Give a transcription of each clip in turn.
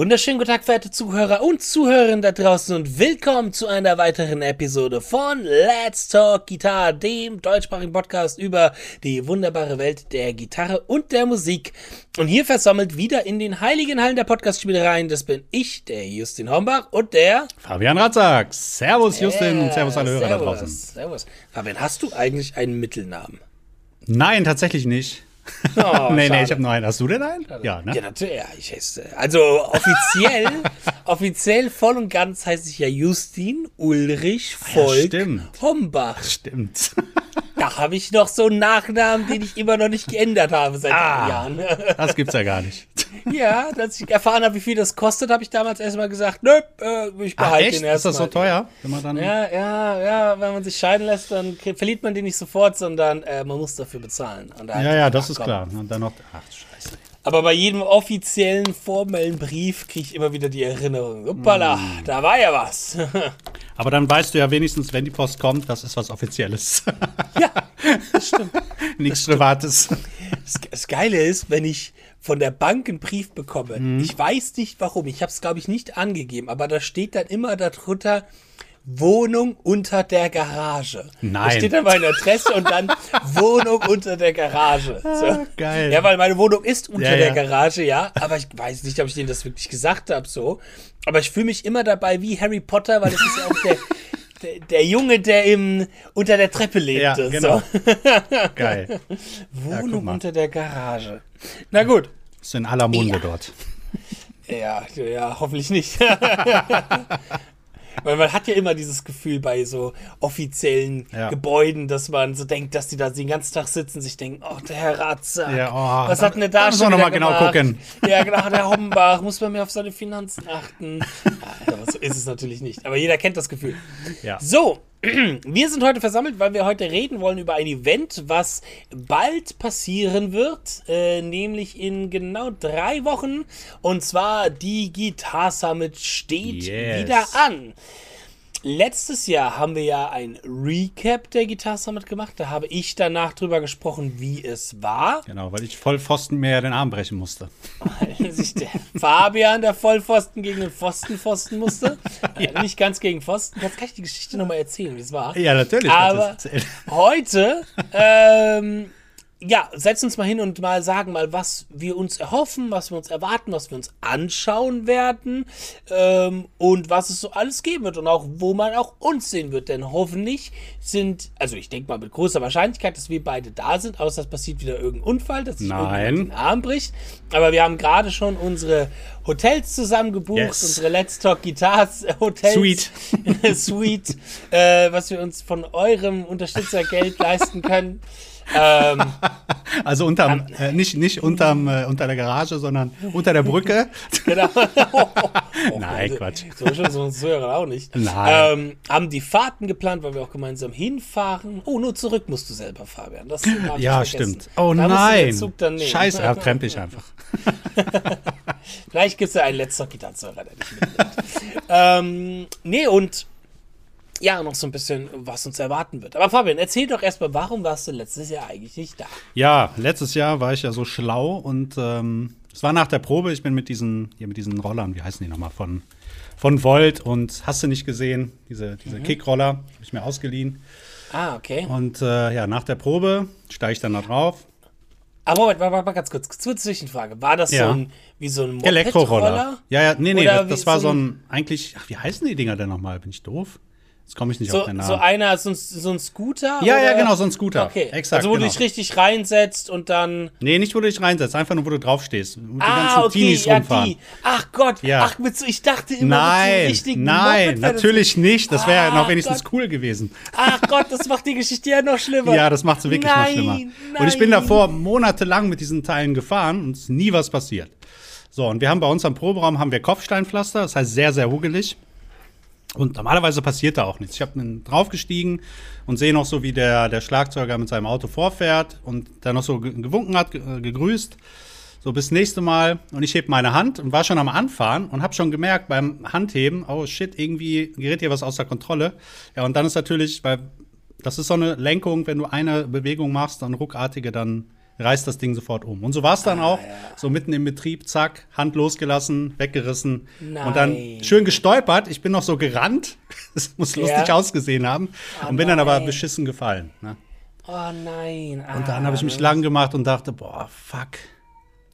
wunderschönen guten Tag, verehrte Zuhörer und Zuhörerinnen da draußen und willkommen zu einer weiteren Episode von Let's Talk Guitar, dem deutschsprachigen Podcast über die wunderbare Welt der Gitarre und der Musik. Und hier versammelt wieder in den heiligen Hallen der Podcast-Spielereien, das bin ich, der Justin Hombach und der Fabian Ratzak. Servus Justin und servus alle Hörer servus, da draußen. Servus. Fabian, hast du eigentlich einen Mittelnamen? Nein, tatsächlich nicht. Oh, nee, nee, schade. ich habe nur einen. Hast du denn einen? Ja, ne? Ja, natürlich. Ja, ich heiße, also offiziell, offiziell voll und ganz heiße ich ja Justin Ulrich Volk stimmt. Hombach. Stimmt. Da habe ich noch so einen Nachnamen, den ich immer noch nicht geändert habe seit Ah. Jahren. Das gibt's ja gar nicht. ja, als ich erfahren habe, wie viel das kostet, habe ich damals erstmal gesagt, nö, äh, ich Ach, behalte echt? den Ist das so erstmal. teuer? Wenn man dann Ja, ja, ja, wenn man sich scheiden lässt, dann verliert man den nicht sofort, sondern äh, man muss dafür bezahlen. Ja, ja, das ach, ist komm. klar. Und dann noch. Ach, scheiße. Aber bei jedem offiziellen, formellen Brief kriege ich immer wieder die Erinnerung. Uppala, Hm. da war ja was. Aber dann weißt du ja wenigstens, wenn die Post kommt, das ist was Offizielles. ja, das stimmt. Nichts Privates. Das, das Geile ist, wenn ich von der Bank einen Brief bekomme, Mhm. ich weiß nicht warum, ich habe es glaube ich nicht angegeben, aber da steht dann immer darunter Wohnung unter der Garage. Da Nein. steht dann meine Adresse und dann Wohnung unter der Garage. So. Ah, geil. Ja, weil meine Wohnung ist unter Ja, der ja. Garage, ja. Aber ich weiß nicht, ob ich denen das wirklich gesagt habe, so. Aber ich fühle mich immer dabei wie Harry Potter, weil das ist ja auch der, der, der Junge, der im, unter der Treppe Ja, lebte. genau. so. Geil. Wohnung mal. unter der Garage. Na gut. Ist in aller Munde Ja. dort. Ja, ja, hoffentlich nicht. Weil man hat ja immer dieses Gefühl bei so offiziellen Ja. Gebäuden, dass man so denkt, dass die da den ganzen Tag sitzen, sich denken, oh, der Herr Ratzak, Ja, oh, was hat denn der da wir schon noch mal genau gemacht? gucken. Ja, genau, der Hombach, muss man mehr auf seine Finanzen achten. Ja, aber so ist es natürlich nicht. Aber jeder kennt das Gefühl. Ja. So, wir sind heute versammelt, weil wir heute reden wollen über ein Event, was bald passieren wird, äh, nämlich in genau drei Wochen. Und zwar die Guitar Summit steht Yes. wieder an. Letztes Jahr haben wir ja ein Recap der Guitar Summit gemacht. Da habe ich danach drüber gesprochen, wie es war. Genau, weil ich voll Pfosten mir ja den Arm brechen musste. Weil sich der Fabian, der Vollpfosten, gegen den Pfosten pfosten musste. Äh, nicht ganz gegen Pfosten. Jetzt kann ich die Geschichte nochmal erzählen, wie es war. Ja, natürlich. Aber heute, ähm, ja, setzen uns mal hin und mal sagen mal, was wir uns erhoffen, was wir uns erwarten, was wir uns anschauen werden ähm, und was es so alles geben wird und auch wo man auch uns sehen wird. Denn hoffentlich sind, also ich denke mal mit großer Wahrscheinlichkeit, dass wir beide da sind, außer es passiert wieder irgendein Unfall, dass sich den Arm bricht. Aber wir haben gerade schon unsere Hotels zusammen gebucht, Yes. unsere Let's Talk Guitars Hotels. Suite. Suite, äh, was wir uns von eurem Unterstützergeld leisten können. Ähm, Also unterm, äh, nicht, nicht unterm, äh, unter der Garage, sondern unter der Brücke. genau. Nein, Quatsch. So schon so Zuhörer auch nicht. Nein. Ähm, haben die Fahrten geplant, weil wir auch gemeinsam hinfahren. Oh, nur zurück musst du selber, Fabian. Das Ja, stimmt. Oh Da nein. Scheiße, ja, krempe ich einfach. Vielleicht gibt es ja einen letzter Gitarrenzuhörer, der dich mitnimmt. ähm, nee, und ja, noch so ein bisschen, was uns erwarten wird. Aber Fabian, erzähl doch erstmal, warum warst du letztes Jahr eigentlich nicht da? Ja, letztes Jahr war ich ja so schlau und ähm, es war nach der Probe. Ich bin mit diesen, hier mit diesen Rollern, wie heißen die nochmal, von, von Volt und hast du nicht gesehen, diese, diese Mhm. Kickroller, habe ich mir ausgeliehen. Ah, okay. Und äh, ja, nach der Probe steige ich dann da drauf. Aber Moment, warte, warte, warte, ganz kurz. Zur Zwischenfrage. War das Ja. so ein, wie so ein Elektroroller. Ja, ja, nee, nee, Oder das, das war so so ein- ein, eigentlich, ach, wie heißen die Dinger denn nochmal? Bin ich doof? Jetzt komme ich nicht So, auf den Namen. so einer, so ein, so ein Scooter? Ja, ja, oder? genau, so ein Scooter. Okay, Exakt, also wo du genau. dich richtig reinsetzt und dann... nee, nicht, wo du dich reinsetzt, einfach nur, wo du draufstehst. Und Ah, ganzen okay, Teenies ja, rumfahren. die. Ach Gott, Ja. ach, mit so, ich dachte immer mit so Nein, nein, Moped natürlich nicht. Das wäre ja Ah, noch wenigstens Gott. cool gewesen. Ach Gott, das macht die Geschichte ja noch schlimmer. Ja, das macht sie wirklich nein, noch schlimmer. Nein. Und ich bin davor monatelang mit diesen Teilen gefahren und es ist nie was passiert. So, und wir haben bei uns am Proberaum haben wir Kopfsteinpflaster, das heißt sehr, sehr hugelig. Und normalerweise passiert da auch nichts. Ich bin draufgestiegen und sehe noch so, wie der, der Schlagzeuger mit seinem Auto vorfährt und dann noch so ge- gewunken hat, ge- gegrüßt. So, bis nächste Mal. Und ich heb meine Hand und war schon am Anfahren und habe schon gemerkt beim Handheben, oh shit, irgendwie gerät hier was außer Kontrolle. Ja, und dann ist natürlich, weil das ist so eine Lenkung, wenn du eine Bewegung machst, dann ruckartige, dann reißt das Ding sofort um. Und so war es dann auch. So mitten im Betrieb, zack, Hand losgelassen, weggerissen. Und dann Nein. schön gestolpert. Ich bin noch so gerannt. Das muss Ja. lustig ausgesehen haben. Oh und bin dann aber nein. beschissen gefallen. Ne? Oh nein. Und dann habe ich mich lang gemacht und dachte, boah, fuck.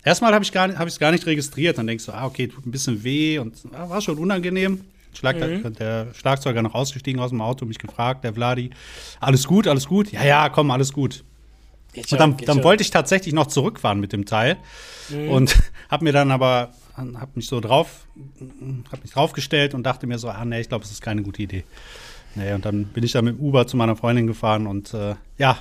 Erstmal habe ich gar nicht, gar nicht registriert. Dann denkst du, ah, okay, tut ein bisschen weh und ah, war schon unangenehm. Schlag, Mhm. Der Schlagzeuger noch ausgestiegen aus dem Auto, mich gefragt, der Vladi, alles gut, alles gut? Ja, ja, komm, alles gut. Geht Und dann, dann wollte ich tatsächlich noch zurückfahren mit dem Teil und habe mir dann aber, habe mich so drauf, habe mich draufgestellt und dachte mir so, ah, nee, ich glaube, es ist keine gute Idee. Nee, und dann bin ich da mit dem Uber zu meiner Freundin gefahren und äh, ja,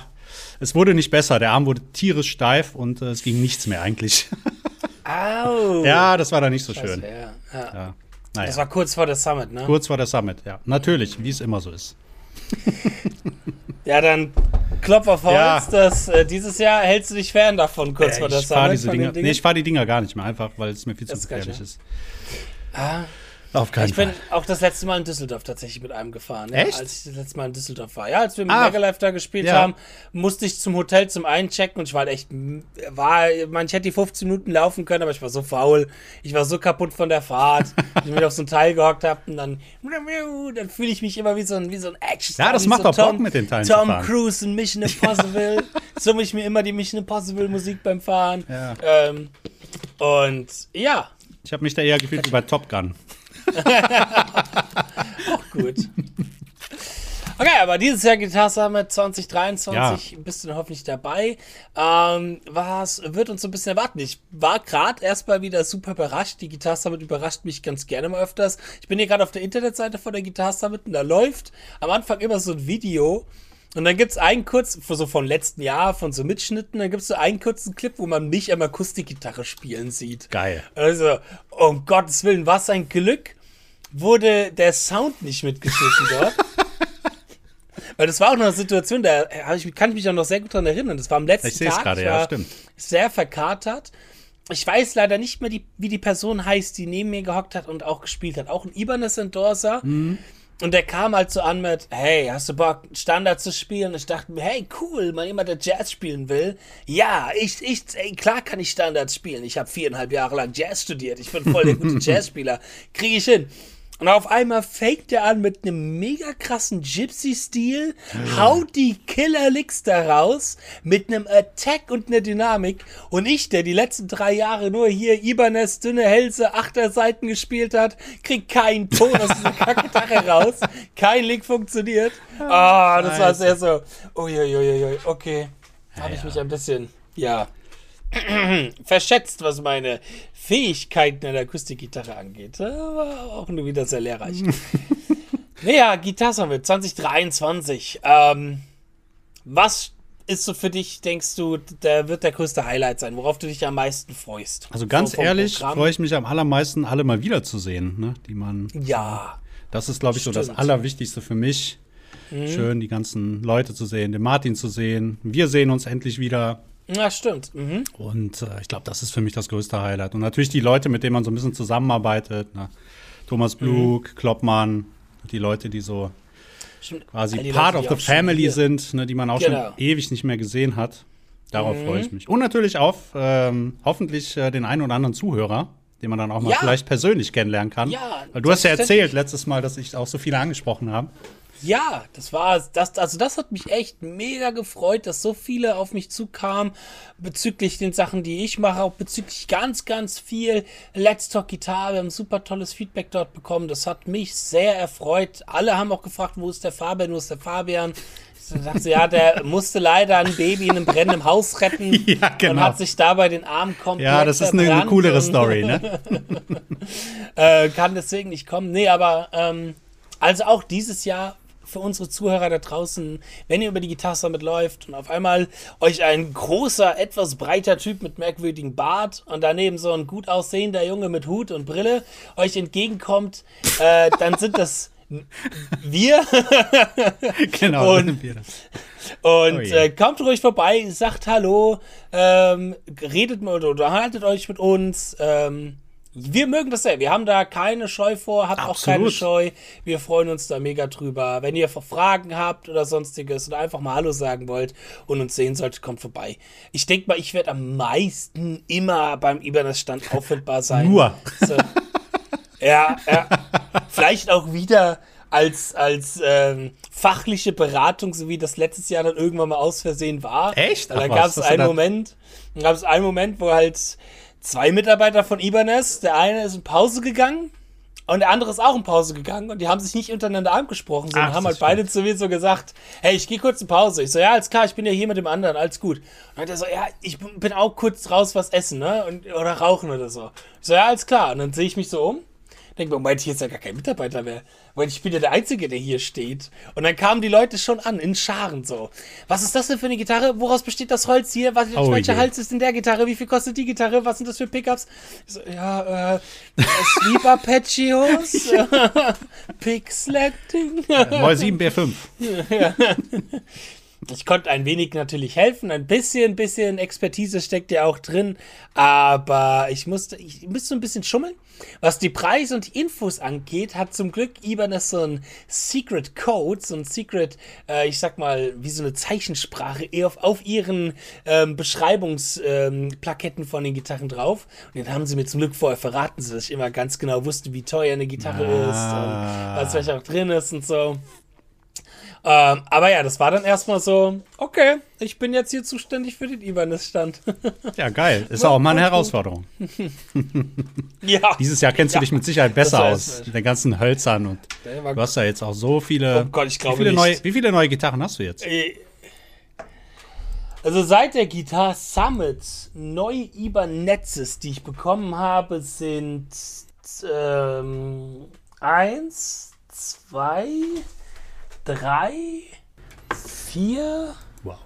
es wurde nicht besser. Der Arm wurde tierisch steif und äh, es ging nichts mehr eigentlich. Au. ja, das war dann nicht so Scheiße, schön. Ja. Ja. Ja. Das Naja, war kurz vor der Summit, ne? kurz vor der Summit, ja. Natürlich, wie es immer so ist. Ja, dann Klopf auf Holz, Ja. dass äh, dieses Jahr hältst du dich fern davon, kurz Äh, vor der Summit. diese Dinger, nee, ich fahre die Dinger gar nicht mehr, einfach weil es mir viel zu Das geil, gefährlich ist. ah, Auf keinen ich bin Fall. auch das letzte Mal in Düsseldorf tatsächlich mit einem gefahren. Ja, Echt? Als ich das letzte Mal in Düsseldorf war. Ja, als wir mit Ah. Megalife da gespielt Ja. haben, musste ich zum Hotel zum Einchecken und ich war halt echt, war, man, ich hätte die 15 Minuten laufen können, aber ich war so faul. Ich war so kaputt von der Fahrt. ich mich auf so ein Teil gehockt habe und dann, dann fühle ich mich immer wie so ein, wie so ein action Ja, das macht so doch Bock, mit den Teilen Tom. Cruise in Mission Impossible. summe ich mir immer die Mission Impossible Musik beim Fahren. Ja. Ähm, und ja, Ich habe mich da eher gefühlt wie bei Top Gun. Gut. Okay, aber dieses Jahr Guitar Summit 2023 bist du dann hoffentlich dabei. Ähm, was wird uns so ein bisschen erwarten? Ich war gerade erstmal wieder super überrascht. Die Guitar Summit überrascht mich ganz gerne mal öfters. Ich bin hier gerade auf der Internetseite von der Guitar Summit und da läuft am Anfang immer so ein Video. Und dann gibt's einen kurz, so von letzten Jahr, von so Mitschnitten, dann gibt's so einen kurzen Clip, wo man mich am Akustikgitarre spielen sieht. Geil. Also, um Gottes Willen, was ein Glück, wurde der Sound nicht mitgeschnitten dort. Weil das war auch noch eine Situation, da ich, kann ich mich auch noch sehr gut dran erinnern. Das war am letzten Ich Tag. ich ja, war stimmt. Sehr verkatert. Ich weiß leider nicht mehr, die, wie die Person heißt, die neben mir gehockt hat und auch gespielt hat. Auch ein Ibanez Endorser. Mhm. Und der kam halt so an mit, hey, hast du Bock, Standard zu spielen? Und ich dachte mir, hey, cool, mal jemand, der Jazz spielen will. Ja, ich, ich, ey, klar kann ich Standards spielen. Ich habe viereinhalb Jahre lang Jazz studiert. Ich bin voll der gute Jazzspieler. Kriege ich hin. Und auf einmal faked er an mit einem mega krassen Gypsy-Stil, haut die Killer-Licks da raus, mit einem Attack und einer Dynamik. Und ich, der die letzten drei Jahre nur hier Ibanez, dünne Hälse, Achterseiten gespielt hat, krieg keinen Ton aus dieser Kackgitarre raus. Kein Lick funktioniert. Ah, das war sehr so, uiuiuiui, okay. Habe ich mich ein bisschen, ja, verschätzt, was meine Fähigkeiten an der Akustikgitarre angeht. Aber auch nur wieder sehr lehrreich. naja, Gitarre Summit 2023. Ähm, was ist so für dich, denkst du, der wird der größte Highlight sein, worauf du dich am meisten freust? Also ganz So ehrlich freue ich mich am allermeisten, alle mal wiederzusehen, ne? Die man. Ja, Das ist, glaube ich, so das Stimmt. Allerwichtigste für mich. Schön, die ganzen Leute zu sehen, den Martin zu sehen. Wir sehen uns endlich wieder. Ja, stimmt. Mhm. Und äh, ich glaube, das ist für mich das größte Highlight. Und natürlich die Leute, mit denen man so ein bisschen zusammenarbeitet. Ne? Thomas Blug, Kloppmann, die Leute, die so stimmt. quasi die Part Leute, of the Family sind, ne, die man auch Genau. schon ewig nicht mehr gesehen hat. Darauf freue Mhm. ich mich. Und natürlich auf ähm, hoffentlich äh, den einen oder anderen Zuhörer, den man dann auch mal Ja. vielleicht persönlich kennenlernen kann. Ja, Weil du hast ja erzählt letztes Mal, dass ich auch so viele angesprochen habe. Ja, das war das, also das hat mich echt mega gefreut, dass so viele auf mich zukamen bezüglich den Sachen, die ich mache, auch bezüglich ganz, ganz viel Let's Talk Guitar. Wir haben super tolles Feedback dort bekommen. Das hat mich sehr erfreut. Alle haben auch gefragt, wo ist der Fabian, wo ist der Fabian? Ich dachte, ja, der musste leider ein Baby in einem brennenden Haus retten Ja, und genau. hat sich dabei den Arm komplett Ja, das ist eine, eine coolere und- Story, ne? äh, kann deswegen nicht kommen. Nee, aber ähm, also auch dieses Jahr für unsere Zuhörer da draußen, wenn ihr über die Gitarre Summit läuft und auf einmal euch ein großer, etwas breiter Typ mit merkwürdigem Bart und daneben so ein gut aussehender Junge mit Hut und Brille euch entgegenkommt, äh, dann sind das wir genau. Und- wir und Oh je. äh, kommt ruhig vorbei, sagt Hallo, ähm, redet mal oder unterhaltet euch mit uns. Ähm, Wir mögen das sehr. Wir haben da keine Scheu vor, habt auch keine Absolut. Scheu. Wir freuen uns da mega drüber. Wenn ihr Fragen habt oder sonstiges oder einfach mal Hallo sagen wollt und uns sehen solltet, kommt vorbei. Ich denke mal, ich werde am meisten immer beim Ibanez-Stand auffindbar sein. Nur. So. Ja, ja. Vielleicht auch wieder als, als ähm, fachliche Beratung, so wie das letztes Jahr dann irgendwann mal aus Versehen war. Echt? Ach Da gab es einen Moment, dann gab es einen Moment, wo halt zwei Mitarbeiter von Ibanez, der eine ist in Pause gegangen und der andere ist auch in Pause gegangen und die haben sich nicht untereinander angesprochen, sondern Ach, haben halt beide zu mir so gesagt, hey, ich gehe kurz in Pause. Ich so, ja, alles klar, ich bin ja hier mit dem anderen, alles gut. Und dann hat er so, ja, ich bin auch kurz raus was essen, ne? Und, oder rauchen oder so. Ich so, ja, alles klar. Und dann sehe ich mich so um Denke mir, Moment, hier ist ja gar kein Mitarbeiter mehr. Moment, ich bin ja der Einzige, der hier steht. Und dann kamen die Leute schon an, in Scharen so. Was ist das denn für eine Gitarre? Woraus besteht das Holz hier? Was, Oh welcher je. Hals ist in der Gitarre? Wie viel kostet die Gitarre? Was sind das für Pickups? So, ja, äh, Sleep Arpeggios, Pick Selecting. Moll 7 B5. Ich konnte ein wenig natürlich helfen, ein bisschen, bisschen Expertise steckt ja auch drin, aber ich musste, ich musste ein bisschen schummeln. Was die Preise und die Infos angeht, hat zum Glück Ibanez so ein Secret Code, so ein Secret, äh, ich sag mal, wie so eine Zeichensprache auf, auf ihren ähm, Beschreibungsplaketten ähm, von den Gitarren drauf. Und den haben sie mir zum Glück vorher verraten, sodass ich immer ganz genau wusste, wie teuer eine Gitarre Ah. ist und was vielleicht auch drin ist und so. Ähm, aber ja, das war dann erstmal so, okay, ich bin jetzt hier zuständig für den Ibanez-Stand. Ja, geil. Ist auch mal eine Herausforderung. ja. Dieses Jahr kennst du Ja, dich mit Sicherheit besser aus. Mit den ganzen Hölzern und du hast ja jetzt auch so viele. Oh Gott, ich glaube wie viele, nicht. neue, wie viele neue Gitarren hast du jetzt? Äh, Also seit der Guitar Summit neue Ibanezes, die ich bekommen habe, sind ähm, eins, zwei, drei, vier, Wow.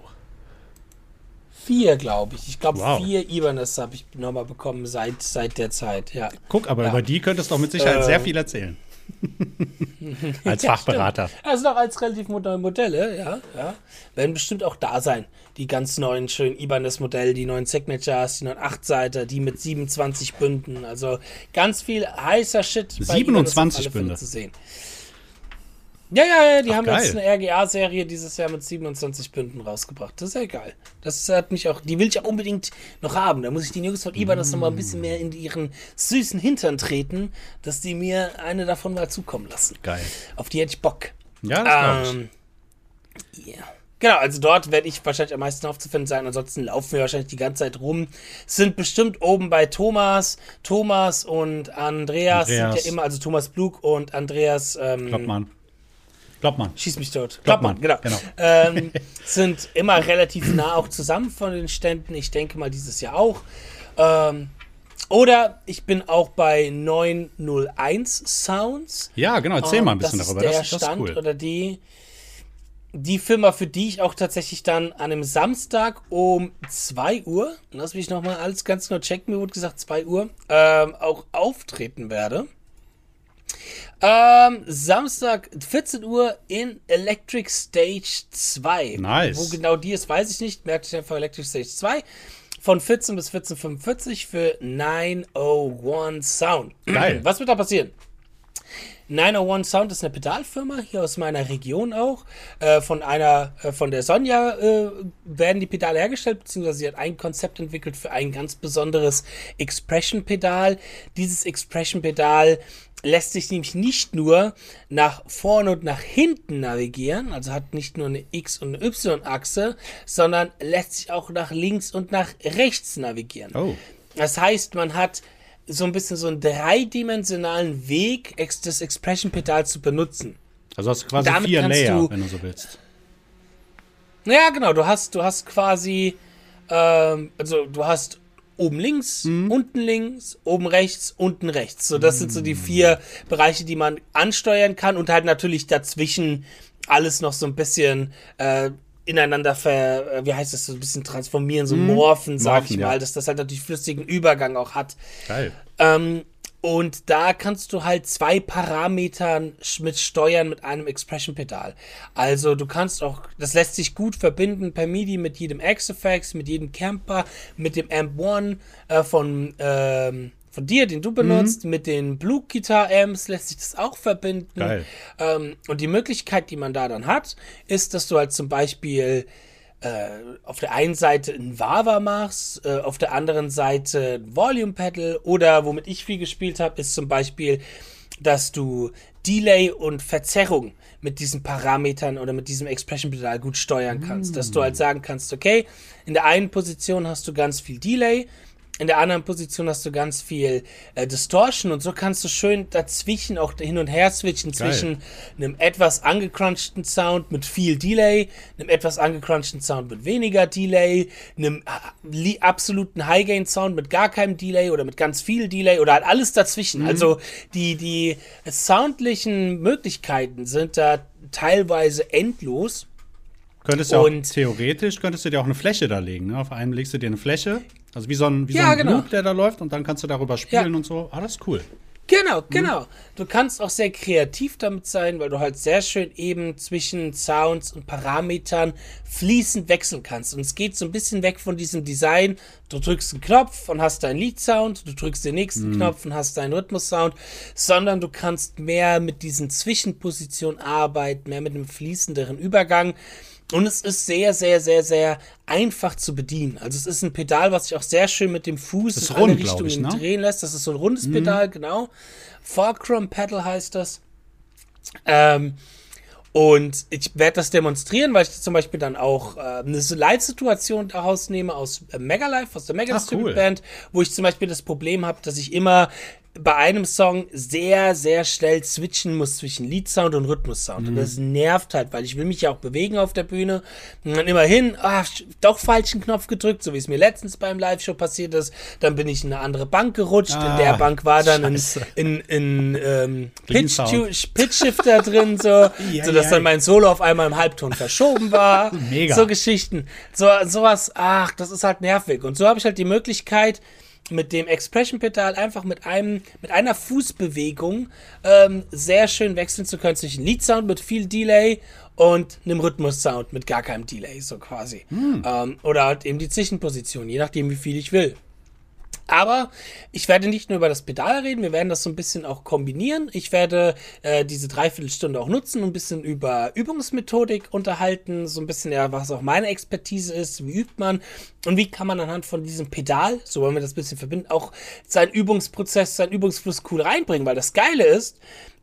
vier, glaube ich. Ich glaube, Wow. vier Ibanez habe ich nochmal bekommen seit, seit der Zeit, ja. Guck, aber Ja. über die könntest du auch mit Sicherheit sehr Ähm. viel erzählen. Als Ja, Fachberater. stimmt. Also noch als relativ neue Modelle, ja, ja. Werden bestimmt auch da sein. Die ganz neuen schönen Ibanez-Modelle, die neuen Signatures, die neuen 8-Seiter, die mit 27 Bünden. Also ganz viel heißer Shit 27 Ibanez auf alle Fälle Bünde. zu sehen. Ja, ja, ja, die Ach, haben geil. jetzt eine RGA-Serie dieses Jahr mit 27 Bünden rausgebracht. Das ist ja geil. Das hat mich auch, die will ich auch unbedingt noch haben. Da muss ich die Jungs von Ibanez noch mal ein bisschen mehr in ihren süßen Hintern treten, dass die mir eine davon mal zukommen lassen. Geil. Auf die hätte ich Bock. Ja, das glaube ich. Ähm, ja. Genau, also dort werde ich wahrscheinlich am meisten aufzufinden sein. Ansonsten laufen wir wahrscheinlich die ganze Zeit rum. Sind bestimmt oben bei Thomas. Thomas und Andreas, Andreas. sind ja immer, also Thomas Blug und Andreas. Ähm, Kloppmann. Kloppmann. Schieß mich tot. Kloppmann, genau. genau. Ähm, sind immer relativ nah auch zusammen von den Ständen. Ich denke mal dieses Jahr auch. Ähm, oder ich bin auch bei 901 Sounds. Ja, genau. Erzähl mal ein bisschen das darüber. Ist der Das, das ist Stand cool. oder die, die Firma, für die ich auch tatsächlich dann an einem Samstag um 2 Uhr, lass mich nochmal alles ganz genau checken, mir wurde gesagt 2 Uhr, ähm, auch auftreten werde. Ähm, Samstag 14 Uhr in Electric Stage 2. Nice. Wo genau die ist, weiß ich nicht. Merkt euch einfach Electric Stage 2. Von 14 bis 14.45 für 901 Sound. Geil. Was wird da passieren? 901 Sound ist eine Pedalfirma hier aus meiner Region auch. Äh, von einer, äh, von der Sonja äh, werden die Pedale hergestellt, beziehungsweise sie hat ein Konzept entwickelt für ein ganz besonderes Expression-Pedal. Dieses Expression-Pedal lässt sich nämlich nicht nur nach vorne und nach hinten navigieren, also hat nicht nur eine X- und eine Y-Achse, sondern lässt sich auch nach links und nach rechts navigieren. Oh. Das heißt, man hat so ein bisschen so einen dreidimensionalen Weg, das Expression-Pedal zu benutzen. Also hast du quasi Damit vier Layer, du- wenn du so willst. Ja, genau, du hast, du hast quasi, ähm, also du hast oben links, unten links, oben rechts, unten rechts. So, das sind so die vier Bereiche, die man ansteuern kann und halt natürlich dazwischen alles noch so ein bisschen äh, ineinander ver, äh, wie heißt das, so ein bisschen transformieren, so morphen, sag Morphen, ich ja. mal, dass das halt natürlich flüssigen Übergang auch hat. Geil. Ähm, und da kannst du halt zwei Parametern mit steuern mit einem Expression-Pedal. Also du kannst auch, das lässt sich gut verbinden per MIDI mit jedem X-Effects, mit jedem Camper, mit dem Amp One äh, von, ähm, von dir, den du benutzt, mit den Blue Guitar Amps lässt sich das auch verbinden. Ähm, und die Möglichkeit, die man da dann hat, ist, dass du halt zum Beispiel auf der einen Seite ein Wawa machst, äh, auf der anderen Seite ein Volume Pedal oder womit ich viel gespielt habe, ist zum Beispiel, dass du Delay und Verzerrung mit diesen Parametern oder mit diesem Expression Pedal gut steuern kannst. Dass du halt sagen kannst, okay, in der einen Position hast du ganz viel Delay, in der anderen Position hast du ganz viel äh, Distortion und so kannst du schön dazwischen auch hin und her switchen Geil. zwischen einem etwas angecrunchten Sound mit viel Delay, einem etwas angecrunchten Sound mit weniger Delay, einem äh, absoluten High-Gain-Sound mit gar keinem Delay oder mit ganz viel Delay oder halt alles dazwischen. Also die, die soundlichen Möglichkeiten sind da teilweise endlos. Könntest du auch, Und- theoretisch könntest du dir auch eine Fläche da legen. Ne? Auf einem legst du dir eine Fläche, also wie so ein, wie Ja, so ein genau. Loop, der da läuft, und dann kannst du darüber spielen Ja. und so. Ah, das ist cool. Genau, genau. Du kannst auch sehr kreativ damit sein, weil du halt sehr schön eben zwischen Sounds und Parametern fließend wechseln kannst. Und es geht so ein bisschen weg von diesem Design. Du drückst einen Knopf und hast deinen Lead-Sound, du drückst den nächsten Knopf und hast deinen Rhythmus-Sound, sondern du kannst mehr mit diesen Zwischenpositionen arbeiten, mehr mit einem fließenderen Übergang. Und es ist sehr, sehr, sehr, sehr einfach zu bedienen. Also es ist ein Pedal, was sich auch sehr schön mit dem Fuß in rund, alle glaub ich, Richtungen ne? drehen lässt. Das ist so ein rundes Pedal, genau. Fulcrum Pedal heißt das. Ähm, und ich werde das demonstrieren, weil ich zum Beispiel dann auch äh, eine Live-Situation daraus nehme aus äh, Megalife, aus der Mega Ach, cool. Band, wo ich zum Beispiel das Problem habe, dass ich immer bei einem Song sehr, sehr schnell switchen muss zwischen Lead-Sound und Rhythmus-Sound. Und das nervt halt, weil ich will mich ja auch bewegen auf der Bühne. Und dann immerhin, ah, doch falschen Knopf gedrückt, so wie es mir letztens beim Live-Show passiert ist. Dann bin ich in eine andere Bank gerutscht. in der Ah, Bank war dann ein, scheiße. in, in ähm, Pitch. Pitch Shifter drin, so, Ja, sodass ja. dann mein Solo auf einmal im Halbton verschoben war. Mega. So Geschichten. So, sowas, ach, das ist halt nervig. Und so habe ich halt die Möglichkeit, mit dem Expression-Pedal einfach mit einem, mit einer Fußbewegung ähm, sehr schön wechseln zu können zwischen Lead-Sound mit viel Delay und einem Rhythmus-Sound mit gar keinem Delay, so quasi. Ähm, oder halt eben die Zwischenposition, je nachdem, wie viel ich will. Aber ich werde nicht nur über das Pedal reden, wir werden das so ein bisschen auch kombinieren. Ich werde äh, diese Dreiviertelstunde auch nutzen, ein bisschen über Übungsmethodik unterhalten, so ein bisschen ja, was auch meine Expertise ist, wie übt man und wie kann man anhand von diesem Pedal, so wollen wir das ein bisschen verbinden, auch seinen Übungsprozess, seinen Übungsfluss cool reinbringen, weil das Geile ist,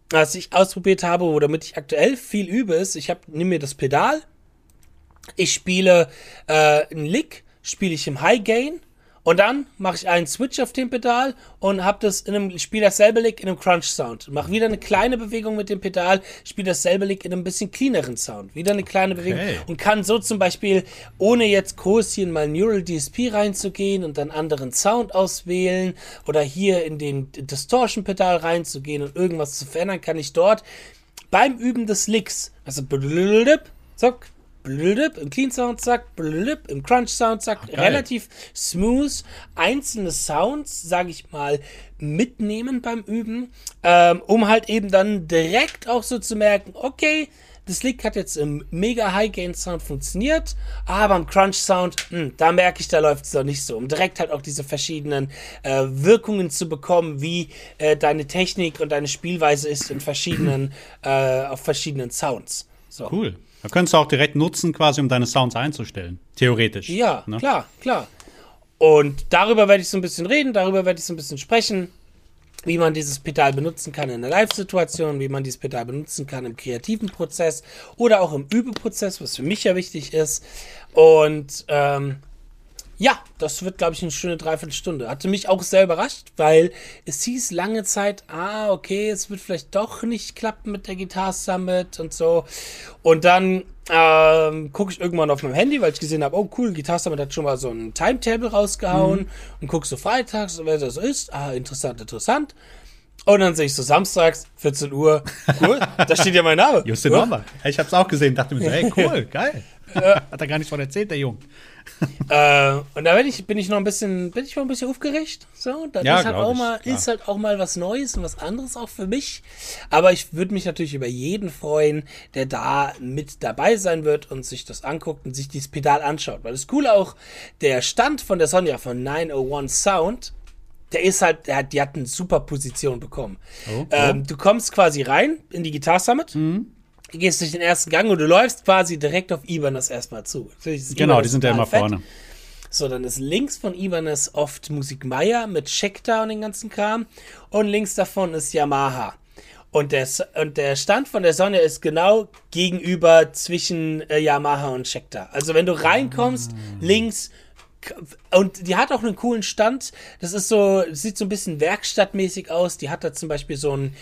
was ich ausprobiert habe, oder damit ich aktuell viel übe, ist, ich habe, nimm mir das Pedal, ich spiele äh, einen Lick, spiele ich im High Gain und dann mache ich einen Switch auf dem Pedal und habe das in einem spiele dasselbe Lick in einem Crunch Sound. Mache wieder eine kleine Bewegung mit dem Pedal, spiele dasselbe Lick in einem bisschen cleaneren Sound. Wieder eine kleine Bewegung Okay. und kann so zum Beispiel ohne jetzt groß hier in mein Neural DSP reinzugehen und dann anderen Sound auswählen oder hier in den Distortion Pedal reinzugehen und irgendwas zu verändern, kann ich dort beim Üben des Licks, also blödip, zack, blödip, im Clean Sound, zack, blödip, im Crunch Sound, zack, geil. relativ smooth einzelne Sounds, sage ich mal, mitnehmen beim Üben, ähm, um halt eben dann direkt auch so zu merken, okay, das Lick hat jetzt im mega High Gain Sound funktioniert, aber im Crunch Sound, hm, da merke ich, da läuft es doch nicht so. Um direkt halt auch diese verschiedenen äh, Wirkungen zu bekommen, wie äh, deine Technik und deine Spielweise ist in verschiedenen, äh, auf verschiedenen Sounds. So. Cool. Da könntest du auch direkt nutzen, quasi, um deine Sounds einzustellen. Theoretisch. Ja, Ne? klar, klar. Und darüber werde ich so ein bisschen reden, darüber werde ich so ein bisschen sprechen, wie man dieses Pedal benutzen kann in einer Live-Situation, wie man dieses Pedal benutzen kann im kreativen Prozess oder auch im Übeprozess, was für mich ja wichtig ist. Und ähm, ja, das wird, glaube ich, eine schöne Dreiviertelstunde. Hatte mich auch sehr überrascht, weil es hieß lange Zeit, ah, okay, es wird vielleicht doch nicht klappen mit der Guitar Summit und so. Und dann ähm, gucke ich irgendwann auf meinem Handy, weil ich gesehen habe, oh cool, Guitar Summit hat schon mal so ein Timetable rausgehauen und guck so freitags, wer das ist. Ah, interessant, interessant. Und dann sehe ich so samstags, 14 Uhr, cool, da steht ja mein Name. Justin Cool. Norman. Ich hab's auch gesehen, dachte mir so, hey, cool, geil. Hat er gar nicht von erzählt, der Junge. Äh, und da bin ich, bin ich noch ein bisschen, bin ich noch ein bisschen aufgeregt. So, das Ja, ist halt auch ich, mal, klar. ist halt auch mal was Neues und was anderes auch für mich. Aber ich würde mich natürlich über jeden freuen, der da mit dabei sein wird und sich das anguckt und sich dieses Pedal anschaut. Weil das Coole auch, der Stand von der Sonja von 901 Sound der ist halt, der hat, die hat eine super Position bekommen. Oh, Ähm, du kommst quasi rein in die Guitar Summit, gehst durch den ersten Gang und du läufst quasi direkt auf Ibanez erstmal zu. Genau, Ibanez die sind ja immer fett. vorne. So, dann ist links von Ibanez oft Musik Meier mit Schecter und den ganzen Kram. Und links davon ist Yamaha. Und der, und der Stand von der Sonne ist genau gegenüber zwischen äh, Yamaha und Schecter. Also wenn du reinkommst, links k- und die hat auch einen coolen Stand. Das ist so, sieht so ein bisschen werkstattmäßig aus. Die hat da zum Beispiel so ein,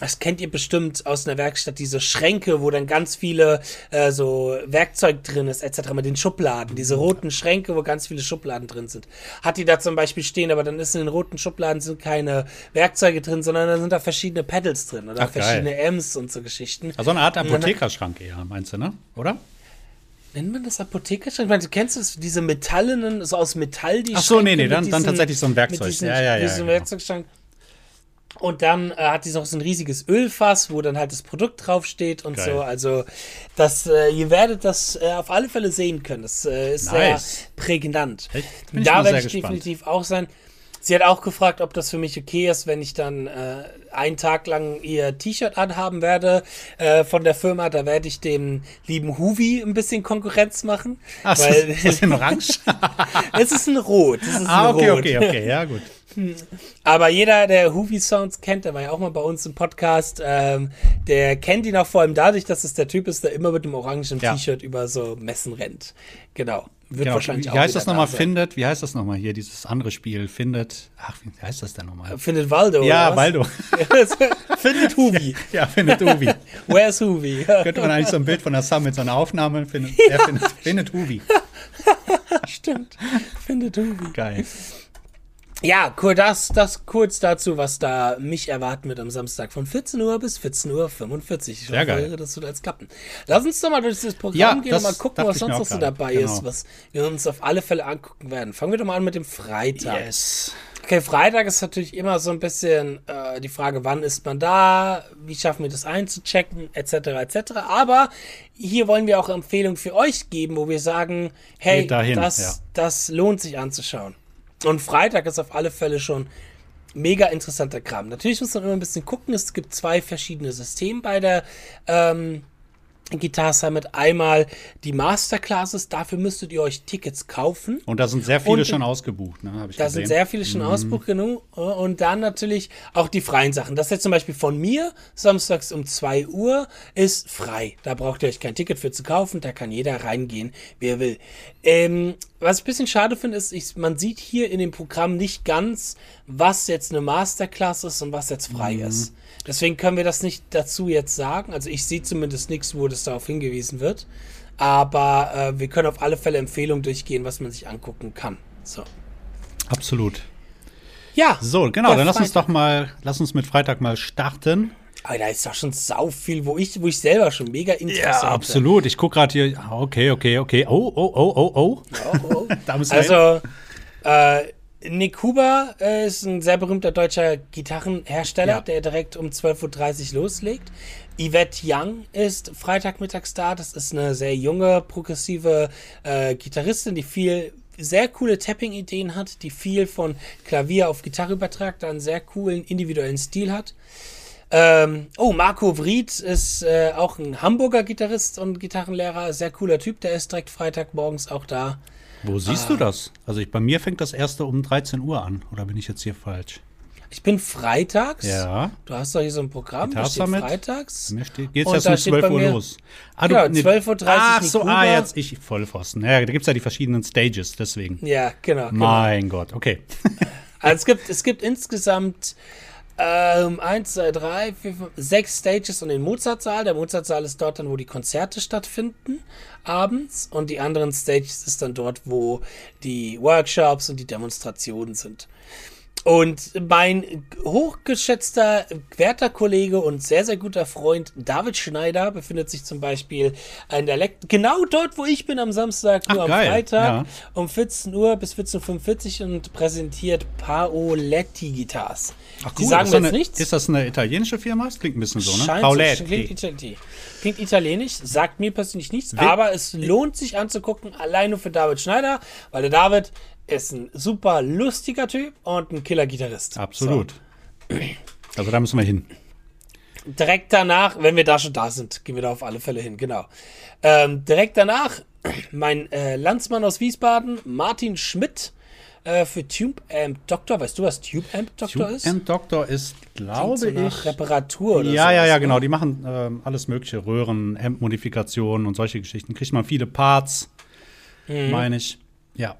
das kennt ihr bestimmt aus einer Werkstatt, diese Schränke, wo dann ganz viele äh, so Werkzeug drin ist, etc. Mit den Schubladen, diese roten Schränke, wo ganz viele Schubladen drin sind. Hat die da zum Beispiel stehen, aber dann ist in den roten Schubladen sind keine Werkzeuge drin, sondern da sind da verschiedene Pedals drin oder Ach, geil. verschiedene Amps und so Geschichten. Also eine Art Apothekerschrank eher, meinst du, ne? Oder? Nennt man das Apothekerschrank? Ich meine, du kennst das, diese metallenen, so aus Metall, die Ach so, nee, Schränke nee, mit dann- dann tatsächlich so ein Werkzeug. Diesen, Ja, ja, ja, Diesen genau. Werkzeugschrank. Und dann äh, hat die noch so ein riesiges Ölfass, wo dann halt das Produkt draufsteht und Geil. so. Also, das, äh, ihr werdet das äh, auf alle Fälle sehen können. Das äh, ist Nice. sehr prägnant. Ich Da werde ich gespannt. definitiv auch sein. Sie hat auch gefragt, ob das für mich okay ist, wenn ich dann äh, einen Tag lang ihr T-Shirt anhaben werde äh, von der Firma. Da werde ich dem lieben Huvi ein bisschen Konkurrenz machen. Ach, weil ist das in Orange? es ist ein Rot. Es ist ah, ein okay, Rot. okay, okay, ja, gut. Aber jeder, der Hoovy Sounds kennt, der war ja auch mal bei uns im Podcast, ähm, der kennt ihn auch vor allem dadurch, dass es der Typ ist, der immer mit dem orangen Ja. T-Shirt über so Messen rennt. Genau. Wird Genau. wahrscheinlich Wie auch heißt das nochmal? Findet, wie heißt das nochmal hier, dieses andere Spiel? Findet, ach, wie heißt das denn nochmal? Findet Waldo. Ja? Waldo. Findet Hoovy. ja, findet Uvi. Where's Hoovy? Könnte man eigentlich so ein Bild von der Summit, so eine Aufnahme, findet, er findet, findet Uvi. Stimmt. Findet Hoovy. Geil. Ja, cool, das, das kurz dazu, was da mich erwarten wird am Samstag von 14 Uhr bis 14.45 Uhr. Ich Sehr geil. hoffe, das wird als klappen. Lass uns doch mal durch das Programm Ja, gehen das und mal gucken, was sonst noch so dabei Genau. ist, was wir uns auf alle Fälle angucken werden. Fangen wir doch mal an mit dem Freitag. Yes. Okay, Freitag ist natürlich immer so ein bisschen äh, die Frage, wann ist man da, wie schaffen wir das einzuchecken, etc. etc. Aber hier wollen wir auch Empfehlungen für euch geben, wo wir sagen, hey, dahin, das, ja. das lohnt sich anzuschauen. Und Freitag ist auf alle Fälle schon mega interessanter Kram. Natürlich muss man immer ein bisschen gucken. Es gibt zwei verschiedene Systeme bei der ähm, Guitar Summit. Einmal die Masterclasses, dafür müsstet ihr euch Tickets kaufen. Und da sind sehr viele Und- schon ausgebucht, ne? Hab ich Da gesehen. sind sehr viele schon ausbucht genug. Und dann natürlich auch die freien Sachen. Das jetzt zum Beispiel von mir, samstags um 2 Uhr, ist frei. Da braucht ihr euch kein Ticket für zu kaufen. Da kann jeder reingehen, wie er will. Ähm, was ich ein bisschen schade finde, ist, ich, man sieht hier in dem Programm nicht ganz, was jetzt eine Masterclass ist und was jetzt frei ist. Deswegen können wir das nicht dazu jetzt sagen. Also ich sehe zumindest nichts, wo das darauf hingewiesen wird. Aber äh, wir können auf alle Fälle Empfehlungen durchgehen, was man sich angucken kann. So. Absolut. Ja. So, genau, dann lass uns Freitag. doch mal, lass uns mit Freitag mal starten. Aber da ist doch schon sau viel, wo ich, wo ich selber schon mega Interesse Ja, absolut. Ich gucke gerade hier. ah, Okay, okay, okay. Oh, oh, oh, oh, oh. Oh, oh. Also, äh, Nick Huber äh, ist ein sehr berühmter deutscher Gitarrenhersteller, Ja. der direkt um 12.30 Uhr loslegt. Yvette Young ist Freitagmittags da. Das ist eine sehr junge, progressive äh, Gitarristin, die viel sehr coole Tapping-Ideen hat, die viel von Klavier auf Gitarre übertragt, einen sehr coolen individuellen Stil hat. Ähm, oh, Marco Vried ist äh, auch ein Hamburger Gitarrist und Gitarrenlehrer, sehr cooler Typ, der ist direkt Freitagmorgens auch da. Wo siehst du das? Also ich, bei mir fängt das erste um 13 Uhr an. Oder bin ich jetzt hier falsch? Ich bin freitags. Ja. Du hast doch hier so ein Programm, da Guitar steht freitags. Mir steht, geht's Und erst um steht 12 bei Uhr los. Ah, Ja, nee, 12.30 Uhr Ach so, ah, jetzt ich Vollpfosten. Ja, da gibt es ja die verschiedenen Stages, deswegen. Ja, genau. genau. Mein Gott, okay. Also es gibt, es gibt insgesamt ähm, 1, 2, 3, 4, 5, 6 Stages und den Mozartsaal. Der Mozartsaal ist dort dann, wo die Konzerte stattfinden, abends. Und die anderen Stages ist dann dort, wo die Workshops und die Demonstrationen sind. Und mein hochgeschätzter, werter Kollege und sehr, sehr guter Freund David Schneider befindet sich zum Beispiel in der Lekt genau dort, wo ich bin am Samstag, nur Ach, am geil, Freitag ja. um 14 Uhr bis 14.45 Uhr und präsentiert Paoletti Guitars. Die sagen ist, mir jetzt eine, nichts. ist das eine italienische Firma? Das klingt ein bisschen so, ne? Scheint so, klingt, Itali klingt italienisch, sagt mir persönlich nichts, aber es lohnt sich anzugucken, allein nur für David Schneider, weil der David ist ein super lustiger Typ und ein Killer-Gitarrist. Absolut. Also da müssen wir hin. So. Direkt danach, wenn wir da schon da sind, gehen wir da auf alle Fälle hin, genau. Ähm, direkt danach, mein äh, Landsmann aus Wiesbaden, Martin Schmidt, äh, für Tube Amp Doctor. Weißt du, was Tube Amp Doctor Tube ist? Amp Doctor ist, glaube so ich. Reparatur oder ja, ja, sowas, ja, ne? genau. Die machen ähm, alles mögliche, Röhren, Amp-Modifikationen und solche Geschichten. Kriegt man viele Parts, Mhm. meine ich. Ja.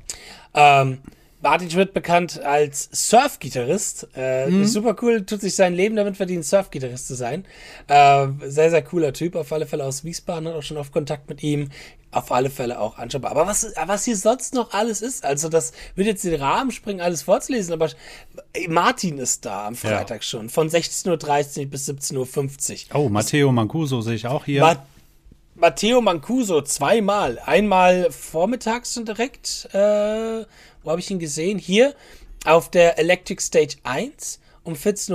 Ähm, Martin Schmidt bekannt als Surf-Gitarrist. Äh, Mhm. Super cool, tut sich sein Leben damit verdienen, Surf-Gitarrist zu sein. Äh, sehr, sehr cooler Typ, auf alle Fälle aus Wiesbaden, hat auch schon oft Kontakt mit ihm. Auf alle Fälle auch anschaubar. Aber was, was hier sonst noch alles ist, also das wird jetzt den Rahmen springen, alles vorzulesen, aber Martin ist da am Freitag schon, von 16.30 Uhr bis 17.50 Uhr. Oh, Matteo Mancuso sehe ich auch hier. Ma Matteo Mancuso zweimal. Einmal vormittags schon direkt. Äh, wo habe ich ihn gesehen? Hier auf der Electric Stage 1 um 14.30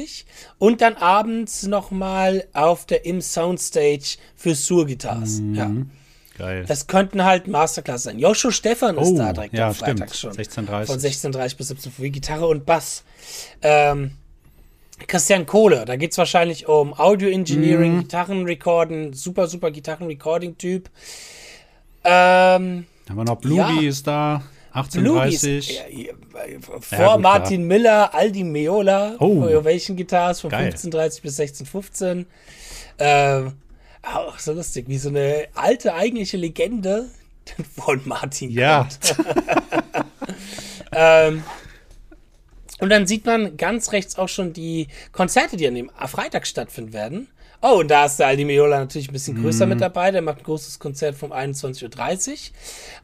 Uhr und dann abends nochmal auf der Im Soundstage für Sur-Guitars. Mhm. Ja. Geil. Das könnten halt Masterclass sein. Joshua Stefan ist Oh, da direkt ja, am Freitag stimmt. schon. 16:30. Von 16.30 bis 17 Uhr. Gitarre und Bass. Ähm, Christian Kohle, da geht es wahrscheinlich um Audio-Engineering, Mhm. Gitarrenrecorden, super, super Gitarrenrecording-Typ. Ähm, Haben wir noch Bluey Ja. ist da. Bluegies, 1830. ja, ja, vor Ja, gut, Martin Miller, Aldi Meola, Oh. Ovation Guitars von Geil. 1530 bis 1615. Ähm, auch so lustig, wie so eine alte eigentliche Legende von Martin Ja. Ähm, und dann sieht man ganz rechts auch schon die Konzerte, die an dem Freitag stattfinden werden. Oh, und da ist der Aldi Meola natürlich ein bisschen größer Mhm. mit dabei. Der macht ein großes Konzert vom 21.30 Uhr.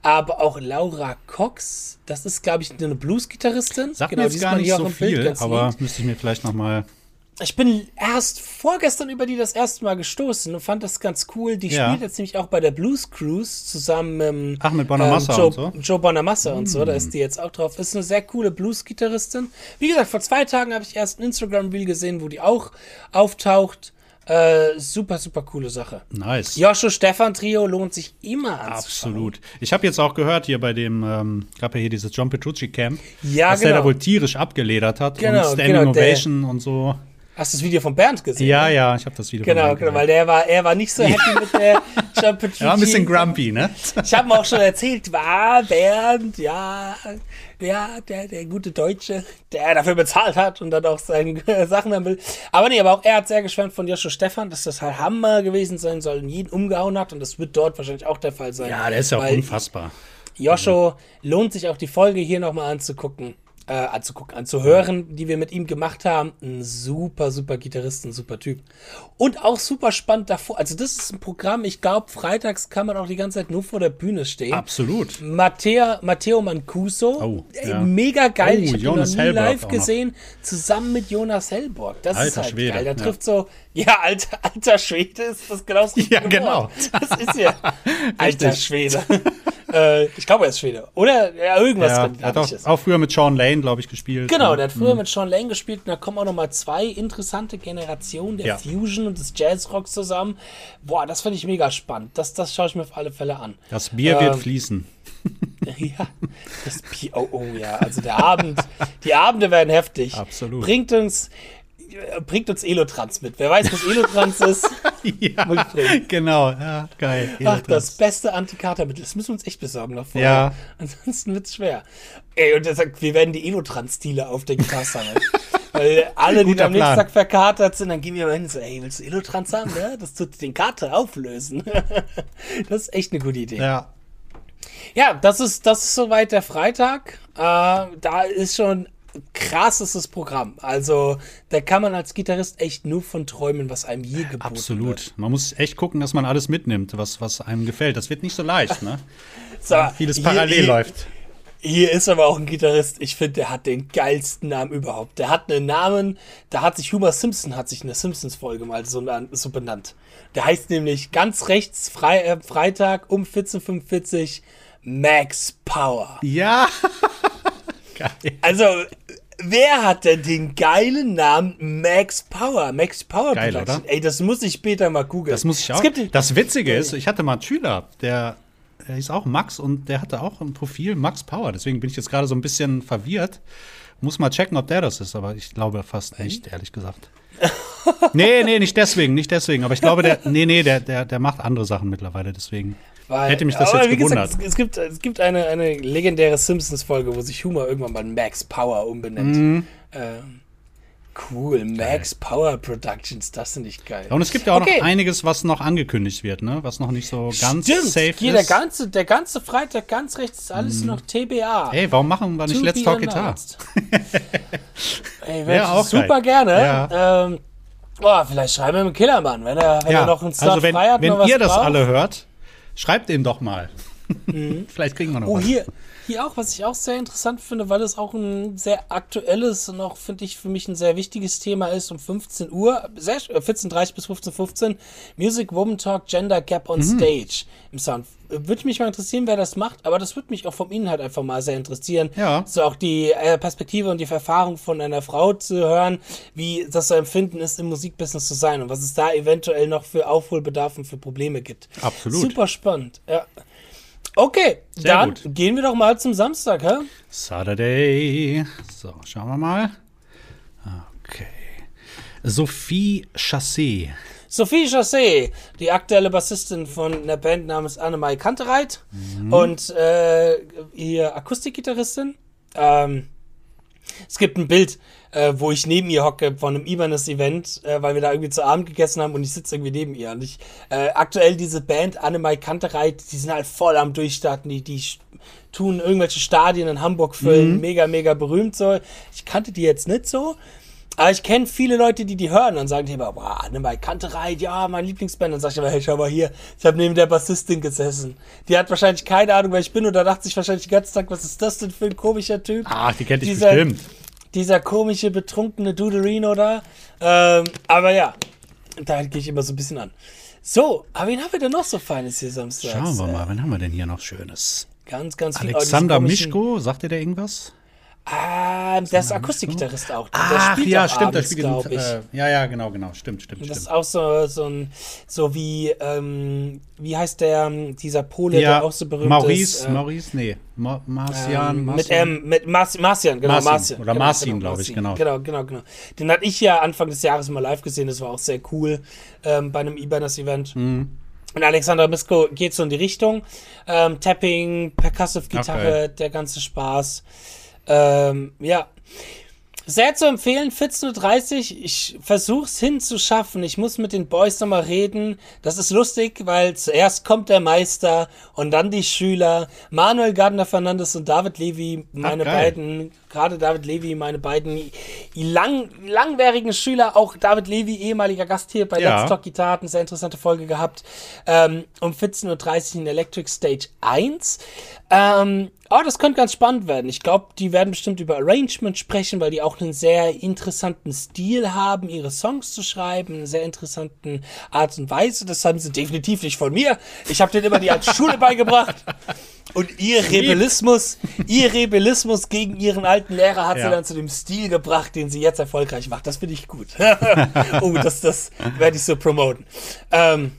Aber auch Laura Cox, das ist, glaube ich, eine Blues-Gitarristin. Sagt Genau, mir die jetzt gar nicht hier so auch im Bild viel, aber lieb. müsste ich mir vielleicht noch mal. Ich bin erst vorgestern über die das erste Mal gestoßen und fand das ganz cool. Die Ja. spielt jetzt nämlich auch bei der Blues Cruise zusammen mit ähm, Ach, mit Bonamassa Joe, und so? Hm. Joe Bonamassa und so. Da ist die jetzt auch drauf. Ist eine sehr coole Blues-Gitarristin. Wie gesagt, vor zwei Tagen habe ich erst ein Instagram-Reel gesehen, wo die auch auftaucht. Äh, super, super coole Sache. Nice. Joshua Stefan Trio lohnt sich immer. Absolut. Ich habe jetzt auch gehört hier bei dem, ähm, gab ja hier dieses John Petrucci Camp, Ja, dass der genau. da wohl tierisch abgeledert hat Genau, und Standing genau, der- Ovation und so. Hast du das Video von Bernd gesehen? Ja, ja, ich habe das Video von Genau, ihm genau, gesehen. weil der war, er war nicht so happy mit der Petrucci. Er war ein bisschen grumpy, ne? Ich habe ihm auch schon erzählt, war Bernd, ja, ja, der, der gute Deutsche, der dafür bezahlt hat und dann auch seine Sachen haben will. Aber nee, aber auch er hat sehr geschwärmt von Joshua Stefan, dass das halt Hammer gewesen sein soll und jeden umgehauen hat und das wird dort wahrscheinlich auch der Fall sein. Ja, der ist ja auch unfassbar. Joscho lohnt sich auch die Folge hier nochmal anzugucken. Äh, anzugucken, anzuhören, die wir mit ihm gemacht haben. Ein super, super Gitarrist, ein super Typ. Und auch super spannend davor. Also, das ist ein Programm, ich glaube, freitags kann man auch die ganze Zeit nur vor der Bühne stehen. Absolut. Matteo, Matteo Mancuso. Oh, Ey, ja. Mega geil. Oh, ich habe ihn noch nie Hellborg live noch. gesehen. Zusammen mit Jonas Hellborg. Das ist Alter halt Schwede, geil. Der ja. trifft so, ja, alter, alter Schwede ist das genau Ja, genau. Das ist ja alter. Schwede. Äh, ich glaube, er ist Schwede. Oder ja, irgendwas Ja, er hat auch, auch früher mit Sean Lane, glaube ich, gespielt. Genau, ne? der hat früher mit Sean Lane gespielt und da kommen auch noch mal zwei interessante Generationen der Ja. Fusion und des Jazzrocks zusammen. Boah, das finde ich mega spannend. Das, das schaue ich mir auf alle Fälle an. Das Bier wird Ähm, fließen. Ja, das Pi oh, oh ja, also der Abend, die Abende werden heftig. Absolut. Bringt uns, bringt uns Elotrans mit. Wer weiß, was Elotrans ist? ja, genau. Ja, geil. Ach, das beste Antikatermittel. Das müssen wir uns echt besorgen noch vorher. Ja. Ansonsten wird's schwer. Ey, und er sagt, wir werden die Elotrans-Dealer auf der Gitarre sammeln. Weil alle, die am nächsten. Tag verkatert sind, dann gehen wir mal hin und so, ey, willst du Elotrans haben? Ja, das tut den Kater auflösen. das ist echt eine gute Idee. Ja, Ja, das ist, das ist soweit der Freitag. Äh, da ist schon krasses Programm. Also, da kann man als Gitarrist echt nur von träumen, was einem je geboten wird. absolut. Man muss echt gucken, dass man alles mitnimmt, was, was einem gefällt. Das wird nicht so leicht, ne? So, Vieles hier- parallel hier, läuft. Hier ist aber auch ein Gitarrist. Ich finde, der hat den geilsten Namen überhaupt. Der hat einen Namen, da hat sich Homer Simpson, hat sich in der Simpsons-Folge mal so, so benannt. Der heißt nämlich ganz rechts Frei, äh, Freitag um 14.45 Max Power. Ja. Geil. Also, wer hat denn den geilen Namen Max Power? Max Power Geil, Production. oder? Ey, das muss ich später mal googeln. Das muss ich auch. Das Witzige ist, ich hatte mal einen Schüler, der der hieß auch Max und der hatte auch ein Profil Max Power. Deswegen bin ich jetzt gerade so ein bisschen verwirrt. Muss mal checken, ob der das ist, aber ich glaube fast nicht, ehrlich gesagt. nee, nee, nicht deswegen, nicht deswegen. Aber ich glaube, der, nee, nee, der, der, der macht andere Sachen mittlerweile, deswegen. Weil, Hätte mich das aber jetzt wie gesagt, gewundert. es, es gibt, es gibt eine, eine legendäre Simpsons-Folge, wo sich Humor irgendwann mal Max Power umbenennt. Mhm. Ähm, cool, Max Power Productions, das finde ich geil. Und es gibt ja auch Okay. noch einiges, was noch angekündigt wird, ne? Was noch nicht so ganz Stimmt, safe hier der ist. ganze, der ganze Freitag ganz rechts ist alles noch TBA. Ey, warum machen wir nicht To Let's Talk Guitar? Ey, Wär wäre auch super geil. gerne. Ähm, oh, vielleicht schreiben wir mit Killermann, wenn er, wenn er noch einen Slot also wenn, frei hat. wenn noch was ihr das braucht. alle hört, schreibt ihm doch mal. Vielleicht kriegen wir noch Oh, was. hier, hier auch, was ich auch sehr interessant finde, weil es auch ein sehr aktuelles und auch, finde ich, für mich ein sehr wichtiges Thema ist, um 15 Uhr, sehr, äh, 14.30 bis 15.15 Music, Woman Talk, Gender Gap Mhm. on Stage im Sound. Äh, Würde mich mal interessieren, wer das macht, aber das würde mich auch vom Inhalt einfach mal sehr interessieren. Ja. So auch die äh, Perspektive und die Erfahrung von einer Frau zu hören, wie das so empfinden ist, im Musikbusiness zu sein und was es da eventuell noch für Aufholbedarf und für Probleme gibt. Absolut. Super spannend, ja. Okay, Sehr dann gut. gehen wir doch mal zum Samstag, hä? Saturday. So, schauen wir mal. Okay. Sophie Chassé. Sophie Chassé, die aktuelle Bassistin von einer Band namens Annemai Kantereit Mhm. und äh, ihr Akustikgitarristin. Ähm, es gibt ein Bild, äh, wo ich neben ihr hocke von einem Ibanez-Event, äh, weil wir da irgendwie zu Abend gegessen haben und ich sitze irgendwie neben ihr. Und ich, äh, aktuell diese Band Annemai Kantereit, die sind halt voll am Durchstarten, die, die tun irgendwelche Stadien in Hamburg füllen, mega, mega berühmt so. Ich kannte die jetzt nicht so. Aber ich kenne viele Leute, die die hören und sagen die immer, boah, Annemai Kantereit, ja, mein Lieblingsband. Dann sag ich immer, hey, schau mal hier, ich habe neben der Bassistin gesessen. Die hat wahrscheinlich keine Ahnung, wer ich bin oder dachte sich wahrscheinlich den ganzen Tag, was ist das denn für ein komischer Typ? Ach, die kennt ich Dieser- bestimmt. Dieser komische, betrunkene Duderino da. Ähm, aber ja, da gehe ich immer so ein bisschen an. So, aber wen haben wir denn noch so Feines hier Samstag? Schauen wir mal, wen haben wir denn hier noch Schönes? Ganz, ganz viel. Alexander oh, komischen- Mischko, sagt ihr da irgendwas? Ah, der ist Akustikgitarrist auch. Der Ach spielt ja, stimmt, der abends, spielt glaub diesen, ich. äh, Ja, ja, genau, genau, stimmt, stimmt, Das ist stimmt. auch so, so ein, so wie, ähm, wie heißt der, ähm, dieser Pole, Ja, der auch so berühmt Maurice, ist. äh, Maurice, nee, Ma Marcian, ähm, mit Marcian. M, mit Marci- Marcian, genau, Marcin, Marcian. oder genau, Marcin, genau, glaub ich, genau. Genau, genau, genau. Den hatte ich ja Anfang des Jahres mal live gesehen, das war auch sehr cool, ähm, bei einem Ibanez-Event. Mhm. Und Alexander Misko geht so in die Richtung. Ähm, Tapping, Percussive-Gitarre, Okay. der ganze Spaß. Ähm, ja. Sehr zu empfehlen, 14.30 Uhr. Ich versuch's hinzuschaffen. Ich muss mit den Boys nochmal reden. Das ist lustig, weil zuerst kommt der Meister und dann die Schüler. Manuel Gardner Fernandes und David Levy, meine geil. beiden, gerade David Levy, meine beiden lang, langwährigen Schüler. Auch David Levy, ehemaliger Gast hier bei Ja. Let's Talk Guitar, hat eine sehr interessante Folge gehabt. Ähm, um 14.30 Uhr in Electric Stage 1. Ähm, oh, das könnte ganz spannend werden. Ich glaube, die werden bestimmt über Arrangement sprechen, weil die auch einen sehr interessanten Stil haben, ihre Songs zu schreiben, eine sehr interessanten Art und Weise. Das haben sie definitiv nicht von mir. Ich habe denen immer die als Schule beigebracht. Und ihr Rebellismus, ihr Rebellismus gegen ihren alten Lehrer hat sie Ja. dann zu dem Stil gebracht, den sie jetzt erfolgreich macht. Das finde ich gut. oh, das, das werde ich so promoten. Ähm,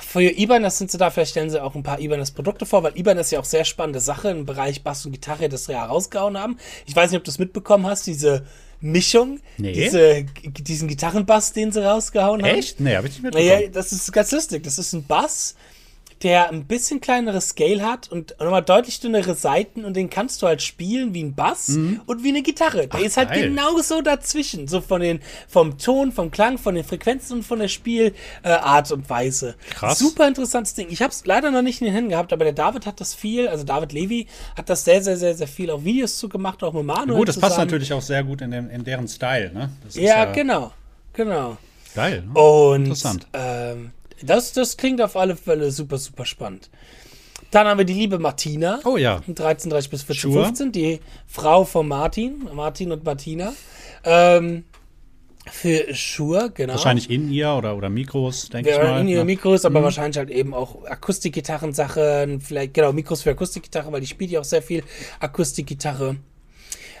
für Ibanez sind sie da, vielleicht stellen sie auch ein paar Ibanez-Produkte vor, weil Ibanez ist ja auch sehr spannende Sache im Bereich Bass und Gitarre, das sie ja rausgehauen haben. Ich weiß nicht, ob du es mitbekommen hast, diese Mischung, Nee. diese, diesen Gitarrenbass, den sie rausgehauen haben. Echt? Nee, hab ich nicht Naja, mitbekommen. das ist ganz lustig. Das ist ein Bass, der ein bisschen kleineres Scale hat und nochmal deutlich dünnere Seiten und den kannst du halt spielen wie ein Bass und wie eine Gitarre. Der ist halt Mhm. geil. genauso dazwischen. So von den, vom Ton, vom Klang, von den Frequenzen und von der Spielart äh, und Weise. Krass. Super interessantes Ding. Ich habe es leider noch nicht in den Händen gehabt, aber der David hat das viel, also David Levy hat das sehr, sehr, sehr, sehr viel auf Videos zu gemacht, auch mit Manuel Gut, das passt zusammen. natürlich auch sehr gut in, dem, in deren Style, ne? Ist Ja, genau. Genau. Geil. Ne? Und Interessant. Ähm, das, das klingt auf alle Fälle super, super spannend. Dann haben wir die liebe Martina. Oh ja. Um 13.30 bis 14.15 Sure. die Frau von Martin, Martin und Martina. Ähm, für Shure, genau. Wahrscheinlich in ihr oder, oder Mikros, denke ich Ja, mal. in ihre ne? Mikros, aber wahrscheinlich halt eben auch Akustikgitarren-Sachen, vielleicht, genau, Mikros für Akustikgitarre, weil die spielt ja auch sehr viel Akustikgitarre.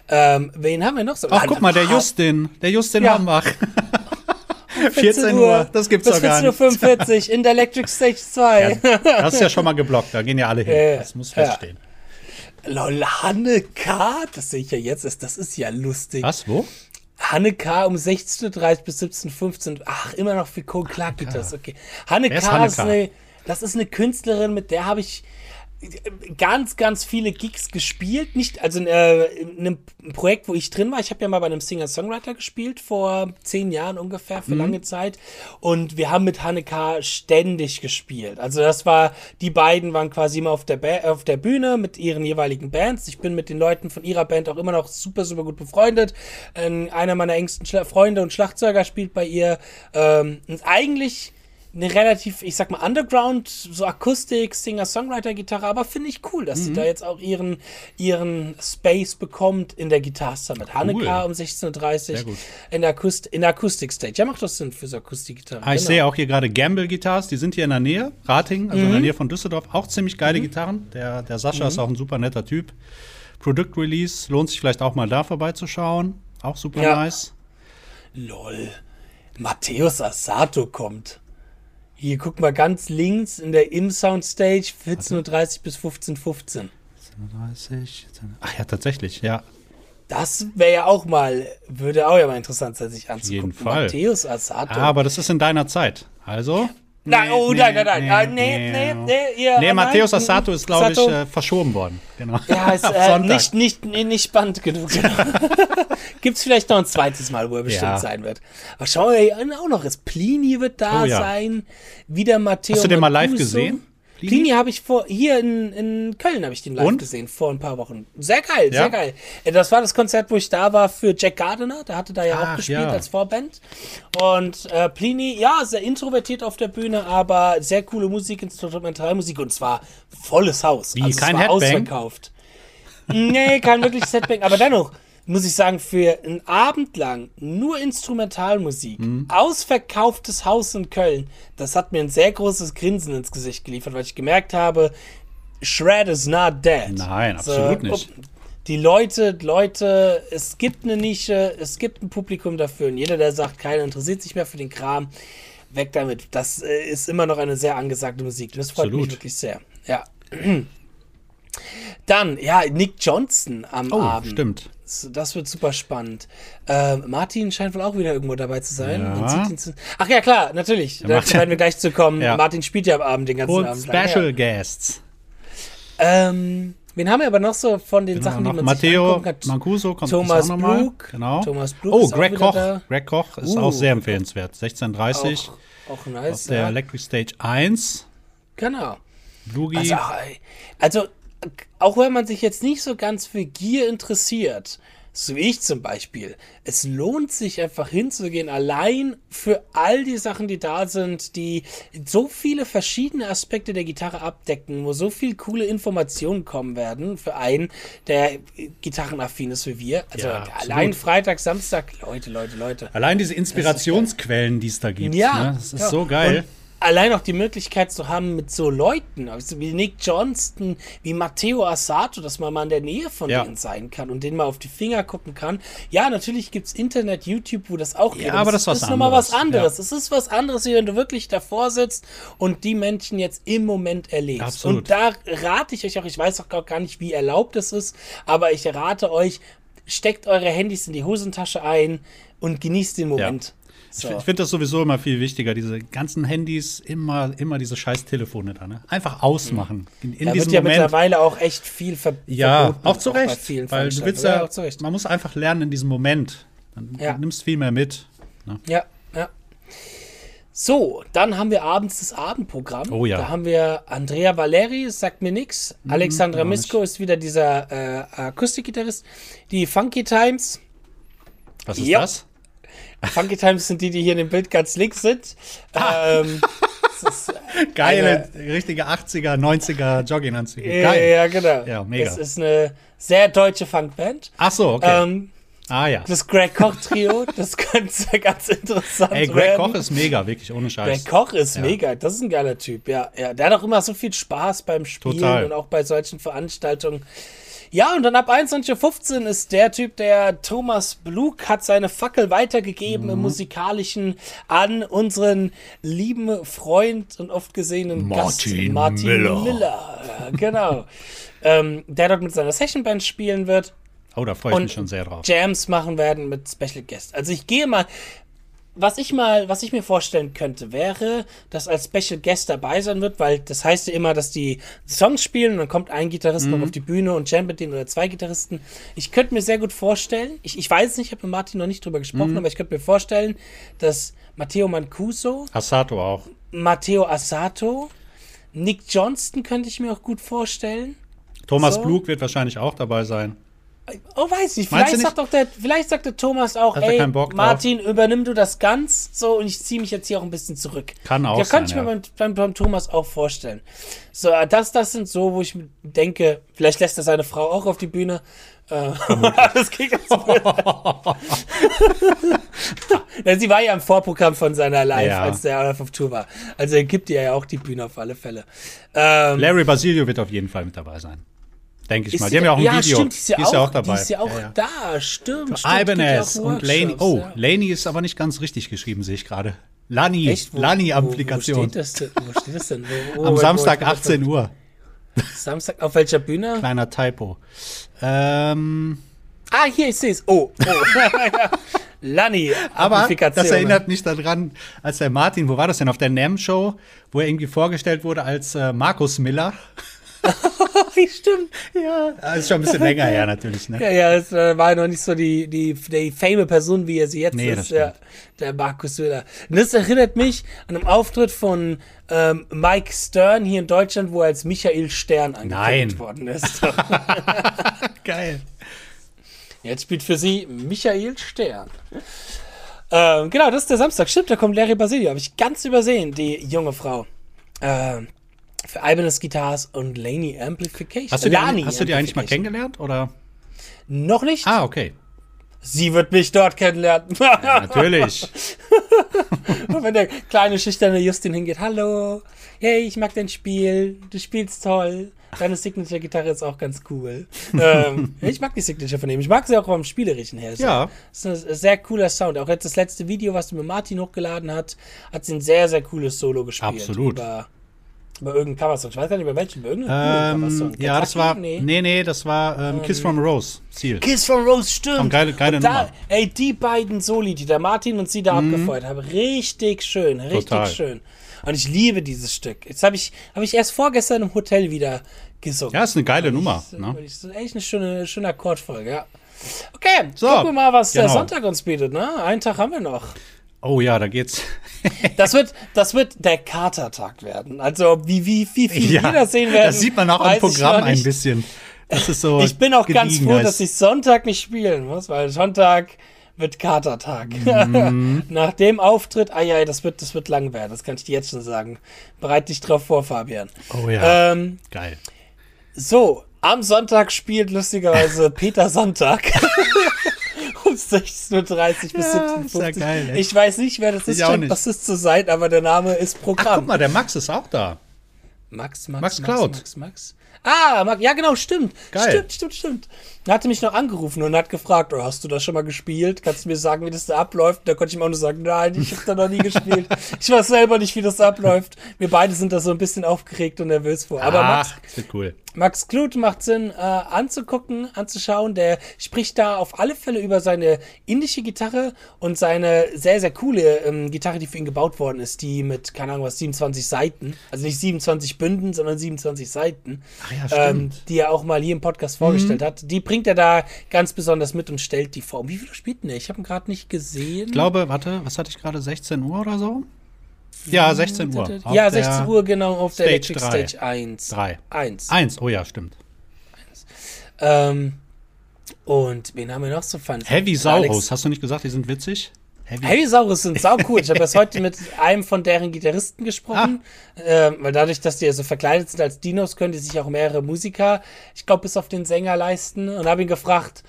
Ähm, wen haben wir noch so? Ach, guck mal, der Justin, der Justin Ja. Hambach. 14 Uhr, das gibt's doch gar 14.45 Uhr in der Electric Stage 2. Das ist ja schon mal geblockt, da gehen ja alle hin. Ja, Das muss ja. feststehen. Lol, Hanne K., das sehe ich ja jetzt, ist- das ist ja lustig. Was, wo? Hanne K. um 16.30 bis 17.15 Uhr. Ach, immer noch für Cole Clark geht das, okay. Hanne Wer ist K. Hanne ist K.? eine, das ist eine Künstlerin, mit der habe ich ganz, ganz viele Gigs gespielt. Nicht, also äh, in einem Projekt, wo ich drin war. Ich habe ja mal bei einem Singer-Songwriter gespielt, vor zehn Jahren ungefähr, Mhm. für lange Zeit. Und wir haben mit Hanne K. ständig gespielt. Also das war, die beiden waren quasi immer auf der, ba auf der Bühne mit ihren jeweiligen Bands. Ich bin mit den Leuten von ihrer Band auch immer noch super, super gut befreundet. Ähm, einer meiner engsten Schla Freunde und Schlagzeuger spielt bei ihr. Ähm, und eigentlich eine relativ, ich sag mal, Underground, so Akustik, Singer-Songwriter-Gitarre, aber finde ich cool, dass Mhm. sie da jetzt auch ihren, ihren Space bekommt in der Guitar Summit. Hanneka um 16.30 Sehr gut. Uhr in der, Akust in der Akustik-Stage. Ja, macht das Sinn für so Akustikgitarre. Ah, ich Genau. sehe auch hier gerade Gamble Guitars, die sind hier in der Nähe, Rating, also in der Nähe von Düsseldorf, auch ziemlich geile Gitarren. Der, der Sascha ist auch ein super netter Typ. Product Release, lohnt sich vielleicht auch mal da vorbeizuschauen. Auch super Ja. nice. Lol. Matthäus Asato kommt. Hier, guck mal ganz links in der Im-Sound-Stage, 14.30 bis 15.15 30. Ach ja, tatsächlich, ja. Das wäre ja auch mal, würde auch ja mal interessant sein, sich anzugucken. jeden Fall. Matthäus Asato. Aber das ist in deiner Zeit. Also. Nein, oh, nein, nein, nein. Ah, nee, nee, nee, ihr- Nee, Matthäus nein, Assato ist, glaube ich, äh, verschoben worden. Genau. Ja, ist äh, nicht, nicht, nee, nicht spannend genug. Genau. Gibt es vielleicht noch ein zweites Mal, wo er bestimmt Ja. sein wird. Aber schauen wir hier auch noch. Ist Plini wird da Oh ja. sein. Wieder Matteo. Hast du den mal live Mancuso. gesehen? Plini? Plini habe ich vor, hier in, in Köln habe ich den live Und? gesehen, vor ein paar Wochen. Sehr geil, Ja? sehr geil. Äh, Das war das Konzert, wo ich da war für Jack Gardiner. Der hatte da ja auch Ach, gespielt ja. als Vorband. Und äh, Plini, ja, sehr introvertiert auf der Bühne, aber sehr coole Musik, Instrumentalmusik und zwar volles Haus. Wie, also kein es war Headbang? ausverkauft. Nee, kein wirkliches Setback, aber dennoch muss ich sagen, für einen Abend lang nur Instrumentalmusik, Mhm. ausverkauftes Haus in Köln, das hat mir ein sehr großes Grinsen ins Gesicht geliefert, weil ich gemerkt habe, Shred is not dead. Nein, absolut nicht. Die Leute, Leute, es gibt eine Nische, es gibt ein Publikum dafür und jeder, der sagt, keiner interessiert sich mehr für den Kram, weg damit. Das äh, ist immer noch eine sehr angesagte Musik. Das freut Absolut. mich wirklich sehr. Ja. Dann, ja, Nick Johnson am Oh, Abend. stimmt. Das, wird super spannend. Ähm, Martin scheint wohl auch wieder irgendwo dabei zu sein. Ja. Zu- Ach ja, klar, natürlich. Da werden wir gleich zu kommen. Ja. Martin spielt ja am Abend den ganzen Und Abend. lang. Special Guests. Ja. Ähm, wen haben wir aber noch so von den Sachen, die man Matteo sich kann? Mancuso kommt Thomas auch. Blug. Genau. Thomas Blug oh, Greg Koch. da. Greg Koch ist Uh, auch sehr empfehlenswert. 1630 Auch, auch nice. auf der. Electric Stage 1. Genau. Blugi. Also, also, auch wenn man sich jetzt nicht so ganz für Gier interessiert, so wie ich zum Beispiel, es lohnt sich einfach hinzugehen, allein für all die Sachen, die da sind, die so viele verschiedene Aspekte der Gitarre abdecken, wo so viel coole Informationen kommen werden für einen, der gitarrenaffin ist wie wir. Also Ja, allein. Freitag, Samstag, Leute, Leute, Leute. Allein diese Inspirationsquellen, die es da gibt. Ja, Ne? Das ist ja. so geil. Und allein auch die Möglichkeit zu haben mit so Leuten, also wie Nick Johnston, wie Matteo Assato, dass man mal in der Nähe von Ja. denen sein kann und denen mal auf die Finger gucken kann. Ja, natürlich gibt's Internet, YouTube, wo das auch geht. aber das ist was nochmal was anderes. Es ist was anderes, wie wenn du wirklich davor sitzt und die Menschen jetzt im Moment erlebst. Absolut. Und da rate ich euch auch, ich weiß auch gar nicht, wie erlaubt es ist, aber ich rate euch, steckt eure Handys in die Hosentasche ein und genießt den Moment. So. Ich finde das sowieso immer viel wichtiger, diese ganzen Handys, immer, immer diese scheiß Telefone da, ne? Einfach ausmachen. In, in Da diesem wird ja Moment. mittlerweile auch echt viel ver Ja, verboten, auch zu Recht. vielen weil du willst ja, auch Recht. man muss einfach lernen in diesem Moment. Dann Ja. du nimmst viel mehr mit. Ne? Ja, ja. So, dann haben wir abends das Abendprogramm. Oh ja. Da haben wir Andrea Valeri, sagt mir nix. Alexandra gar nicht. Misko ist wieder dieser äh, Akustikgitarrist. Die Funky Times. Was ist Ja. das? Funky Times sind die, die hier in dem Bild ganz links sind. Ah. Ähm, Geile, richtige 80er, 90er Jogginganzüge. äh, Geil. ja, genau. Ja, mega. Das ist eine sehr deutsche Funkband. Ach so, okay. Ähm, Ah ja. Das Greg Koch Trio, das könnte ganz interessant Ey, Greg werden. Koch ist mega, wirklich, ohne Scheiß. Greg Koch ist Ja. mega, das ist ein geiler Typ, ja, ja. Der hat auch immer so viel Spaß beim Spielen Total. und auch bei solchen Veranstaltungen. Ja, und dann ab 21.15 Uhr ist der Typ, der Thomas Blug hat seine Fackel weitergegeben Mhm. im Musikalischen an unseren lieben Freund und oft gesehenen Gast Martin Martin Miller. Miller. Genau. ähm, der dort mit seiner Sessionband spielen wird. Oh, da freue ich mich schon sehr drauf. Jams machen werden mit Special Guest. Also ich gehe mal, was ich mal, was ich mir vorstellen könnte, wäre, dass als Special Guest dabei sein wird, weil das heißt ja immer, dass die Songs spielen und dann kommt ein Gitarrist Mhm. noch auf die Bühne und Jam mit denen oder zwei Gitarristen. Ich könnte mir sehr gut vorstellen, ich, ich weiß nicht, ich habe mit Martin noch nicht drüber Mhm. gesprochen, aber ich könnte mir vorstellen, dass Matteo Mancuso, Asato auch. Matteo Asato, Nick Johnston könnte ich mir auch gut vorstellen. Thomas So. Blug wird wahrscheinlich auch dabei sein. Oh, weiß ich. Vielleicht nicht? sagt doch der, vielleicht sagt der Thomas auch, Hat er ey, Bock drauf? Martin, übernimm du das ganz, so, und ich ziehe mich jetzt hier auch ein bisschen zurück. Kann auch Ja, könnte sein, ich mir ja. beim, beim, beim Thomas auch vorstellen. So, äh, das, das sind so, wo ich denke, vielleicht lässt er seine Frau auch auf die Bühne. Äh, das blöd. ja, Sie war ja im Vorprogramm von seiner Live, Ja. als der auf Tour war. Also er gibt ihr ja auch die Bühne auf alle Fälle. Ähm, Larry Basilio wird auf jeden Fall mit dabei sein. Denke ich ist mal. Die haben ja auch ein ja, Video. Stimmt, die ist ja, auch, auch dabei. Die ist ja auch ja. da, stimmt. stimmt Ibanez ja und Laney. Oh, ja. Laney ist aber nicht ganz richtig geschrieben, sehe ich gerade. Lani. Echt? Wo- Wo, wo Lani-Applikation. steht das denn? Wo steht das denn? Wo, Am Samstag wo- 18 Uhr. Samstag auf welcher Bühne? Kleiner Typo. Ähm, Ah, hier, ich sehe es. Oh, oh. Lani, aber das erinnert mich daran, als der Martin, wo war das denn, auf der NAM-Show, wo er irgendwie vorgestellt wurde als äh, Markus Miller. Stimmt. Ja, das ist schon ein bisschen länger her natürlich, ne? Ja, ja, es äh, war noch nicht so die, die, die fame Person, wie er sie jetzt Nee, ist. Ja, der Markus Söder. Und das erinnert mich an einen Auftritt von ähm, Mike Stern hier in Deutschland, wo er als Michael Stern angekündigt worden ist. Geil. Jetzt spielt für sie Michael Stern. Ähm, genau, das ist der Samstag. Stimmt, da kommt Larry Basilio. Habe ich ganz übersehen, die junge Frau. Ähm, für Ibanez Guitars und Laney Amplification. Hast du die, Lani hast du die eigentlich mal kennengelernt, oder? Noch nicht? Ah, okay. Sie wird mich dort kennenlernen. Ja, natürlich. Und wenn der kleine schüchterne Justin hingeht, hallo, hey, ich mag dein Spiel, du spielst toll. Deine Signature-Gitarre ist auch ganz cool. ähm, ich mag die Signature von ihm. Ich mag sie auch vom Spielerischen her. Ja. Das ist ein sehr cooler Sound. Auch jetzt das letzte Video, was du mit Martin hochgeladen hat, hat sie ein sehr, sehr cooles Solo gespielt. Absolut. Über, über irgendeinen Coversong. Ich weiß gar nicht, über welchen. Über irgendeinen ähm, Coversong. ja, das war. Kentucky? Nee, nee, das war ähm, Kiss from a Rose. Ziel. Kiss from Rose, stimmt. Haben geile- geile und da, Nummer. Ey, die beiden Soli, die der Martin und sie da abgefeuert haben, richtig schön, richtig Total. schön. Und ich liebe dieses Stück. Jetzt habe ich, hab ich erst vorgestern im Hotel wieder gesungen. Ja, ist eine geile Nummer. Das Ne? ist echt eine schöne, schöne Akkordfolge, ja. Okay, So, gucken wir mal, was der genau. Sonntag uns bietet, ne? Einen Tag haben wir noch. Oh ja, da geht's. Das wird, das wird der Katertag werden. Also, wie, wie, wie viel ja, wir das sehen werden. das sieht man auch im Programm ein bisschen. Das ist so. Ich bin auch ganz froh, dass ich Sonntag nicht spielen muss, weil Sonntag wird Katertag. Mhm. Nach dem Auftritt, ah ja, das wird, das wird lang werden, das kann ich dir jetzt schon sagen. Bereit dich drauf vor, Fabian. Oh ja. Ähm, Geil. so, am Sonntag spielt lustigerweise Peter Sonntag. Um 16.30 Uhr bis Ja, 17.50 ist ja. Ich weiß nicht, wer das ist, scheint. Bassist zu sein, aber der Name ist Ach, Programm. guck mal, der Max ist auch da. Max, Max, Max Max, Cloud. Max, Max. Ah, Max, ja genau, stimmt. Geil. Stimmt, stimmt, stimmt. Er hatte mich noch angerufen und hat gefragt, oh, hast du das schon mal gespielt? Kannst du mir sagen, wie das da abläuft? Da konnte ich ihm auch nur sagen, nein, ich habe da noch nie gespielt. Ich weiß selber nicht, wie das abläuft. Wir beide sind da so ein bisschen aufgeregt und nervös vor. Aber Max, Ach, das wird cool. Max Kluth macht Sinn äh, anzugucken, anzuschauen. Der spricht da auf alle Fälle über seine indische Gitarre und seine sehr, sehr coole ähm, Gitarre, die für ihn gebaut worden ist, die mit, keine Ahnung was, 27 Seiten, also nicht 27 Bünden, sondern 27 Seiten, Ach ja, ähm, stimmt. Mhm. die er auch mal hier im Podcast vorgestellt hat. Die bringt er da ganz besonders mit und stellt die vor. Wie viel spielt denn der? Ich habe ihn gerade nicht gesehen. Ich glaube, warte, was hatte ich gerade? 16 Uhr oder so? Ja, 16 Uhr. Ja, der 16 Uhr genau auf der Stage Electric drei. Stage 1. Drei. 1. Eins, oh ja, stimmt. Ähm, und wen haben wir noch so fun? Heavy Saurus, hast du nicht gesagt, die sind witzig? Heavy. Heavy Saurus sind sau cool. Ich habe erst heute mit einem von deren Gitarristen gesprochen, ähm, weil dadurch, dass die ja so verkleidet sind als Dinos, können die sich auch mehrere Musiker, ich glaube, bis auf den Sänger leisten. Und habe ihn gefragt,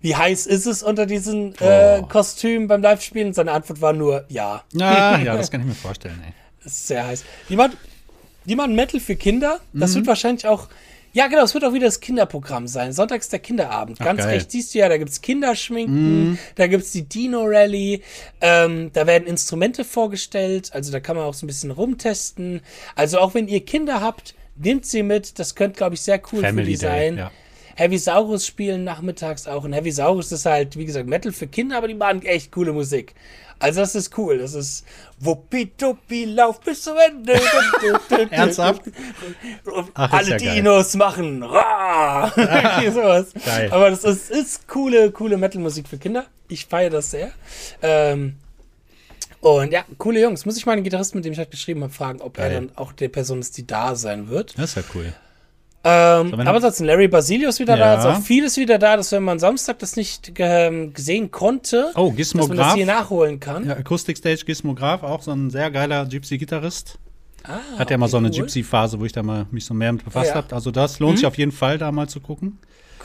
wie heiß ist es unter diesen äh, Oh. Kostümen beim Live-Spielen? Seine Antwort war nur ja. Ja, ja, das kann ich mir vorstellen, ey. Das ist sehr heiß. Die machen Metal für Kinder. Das Mhm. wird wahrscheinlich auch. Ja, genau, es wird auch wieder das Kinderprogramm sein. Sonntags der Kinderabend. Ganz. Mhm. recht siehst du ja, da gibt's Kinderschminken, da gibt's die Dino Rally, ähm, da werden Instrumente vorgestellt, also da kann man auch so ein bisschen rumtesten. Also auch wenn ihr Kinder habt, nehmt sie mit. Das könnte, glaube ich, sehr cool für Family die Day, sein. ja. Heavy Saurus spielen nachmittags auch. Und Heavy Saurus ist halt, wie gesagt, Metal für Kinder, aber die machen echt coole Musik. Also das ist cool. Das ist Wuppi-Duppi, lauf bis zum Ende. Ernsthaft? Und Ach, alle ja geil. Dinos machen Ra! Irgendwie sowas. Geil. Aber das ist, ist coole, coole Metal-Musik für Kinder. Ich feiere das sehr. Ähm, und ja, coole Jungs. Muss ich mal den Gitarristen, mit dem ich halt geschrieben habe, fragen, ob er Geil. dann auch der Person ist, die da sein wird. Das ist ja cool. Ähm, wenn aber er- ansonsten, Larry Basilio ist wieder Ja. da, ist auch vieles wieder da, dass wenn man Samstag das nicht ge gesehen konnte, Oh, dass man das hier nachholen kann. Ja, Acoustic Stage Gizmograph, auch so ein sehr geiler Gypsy-Gitarrist. Ah, Hat ja mal so eine cool. Gypsy-Phase, wo ich da mal mich so mehr mit befasst ja. habe. Also das lohnt sich auf jeden Fall, da mal zu gucken.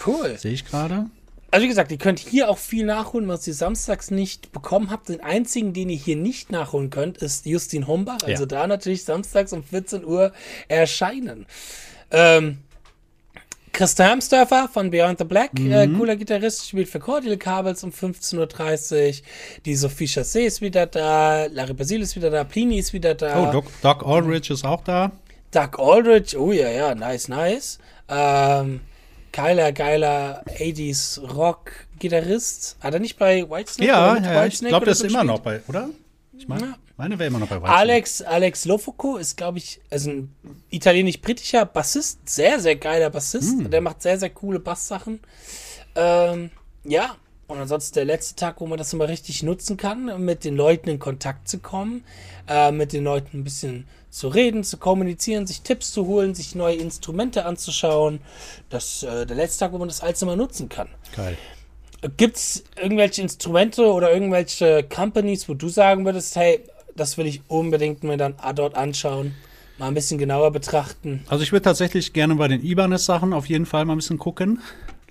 Cool. Sehe ich gerade. Also wie gesagt, ihr könnt hier auch viel nachholen, was ihr samstags nicht bekommen habt. Den einzigen, den ihr hier nicht nachholen könnt, ist Justin Hombach. Also Ja. da natürlich samstags um 14 Uhr erscheinen. Ähm, Christa Hermsdörfer von Beyond the Black, äh, Mhm. cooler Gitarrist, spielt für Cordial Kabels um 15.30 Uhr. Die Sophie Chassé ist wieder da, Larry Basil ist wieder da, Plini ist wieder da. Oh, Doc, Doc Aldrich ist auch da. Doug Aldrich, oh ja, ja, nice, nice. Ähm, geiler, geiler 80s Rock-Gitarrist. Hat er nicht bei Whitesnake? Ja, ja, ich Whitesnake glaube, oder das so ist immer noch bei, oder? Ich meine, Ja. Meine wäre immer noch bei Whitesnake. Alex, Alex Lofoco ist, glaube ich, also ein italienisch-britischer Bassist, sehr, sehr geiler Bassist. Hm. Der macht sehr, sehr coole Basssachen. Ähm, ja, und ansonsten der letzte Tag, wo man das immer richtig nutzen kann, mit den Leuten in Kontakt zu kommen, äh, mit den Leuten ein bisschen zu reden, zu kommunizieren, sich Tipps zu holen, sich neue Instrumente anzuschauen. Das äh, der letzte Tag, wo man das alles immer nutzen kann. Geil. Gibt es irgendwelche Instrumente oder irgendwelche Companies, wo du sagen würdest, hey, das will ich unbedingt mir dann dort anschauen, mal ein bisschen genauer betrachten? Also ich würde tatsächlich gerne bei den Ibanez-Sachen auf jeden Fall mal ein bisschen gucken.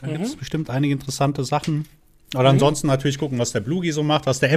Da gibt Mhm. es bestimmt einige interessante Sachen. Oder ansonsten natürlich gucken, was der Blugi so macht, was der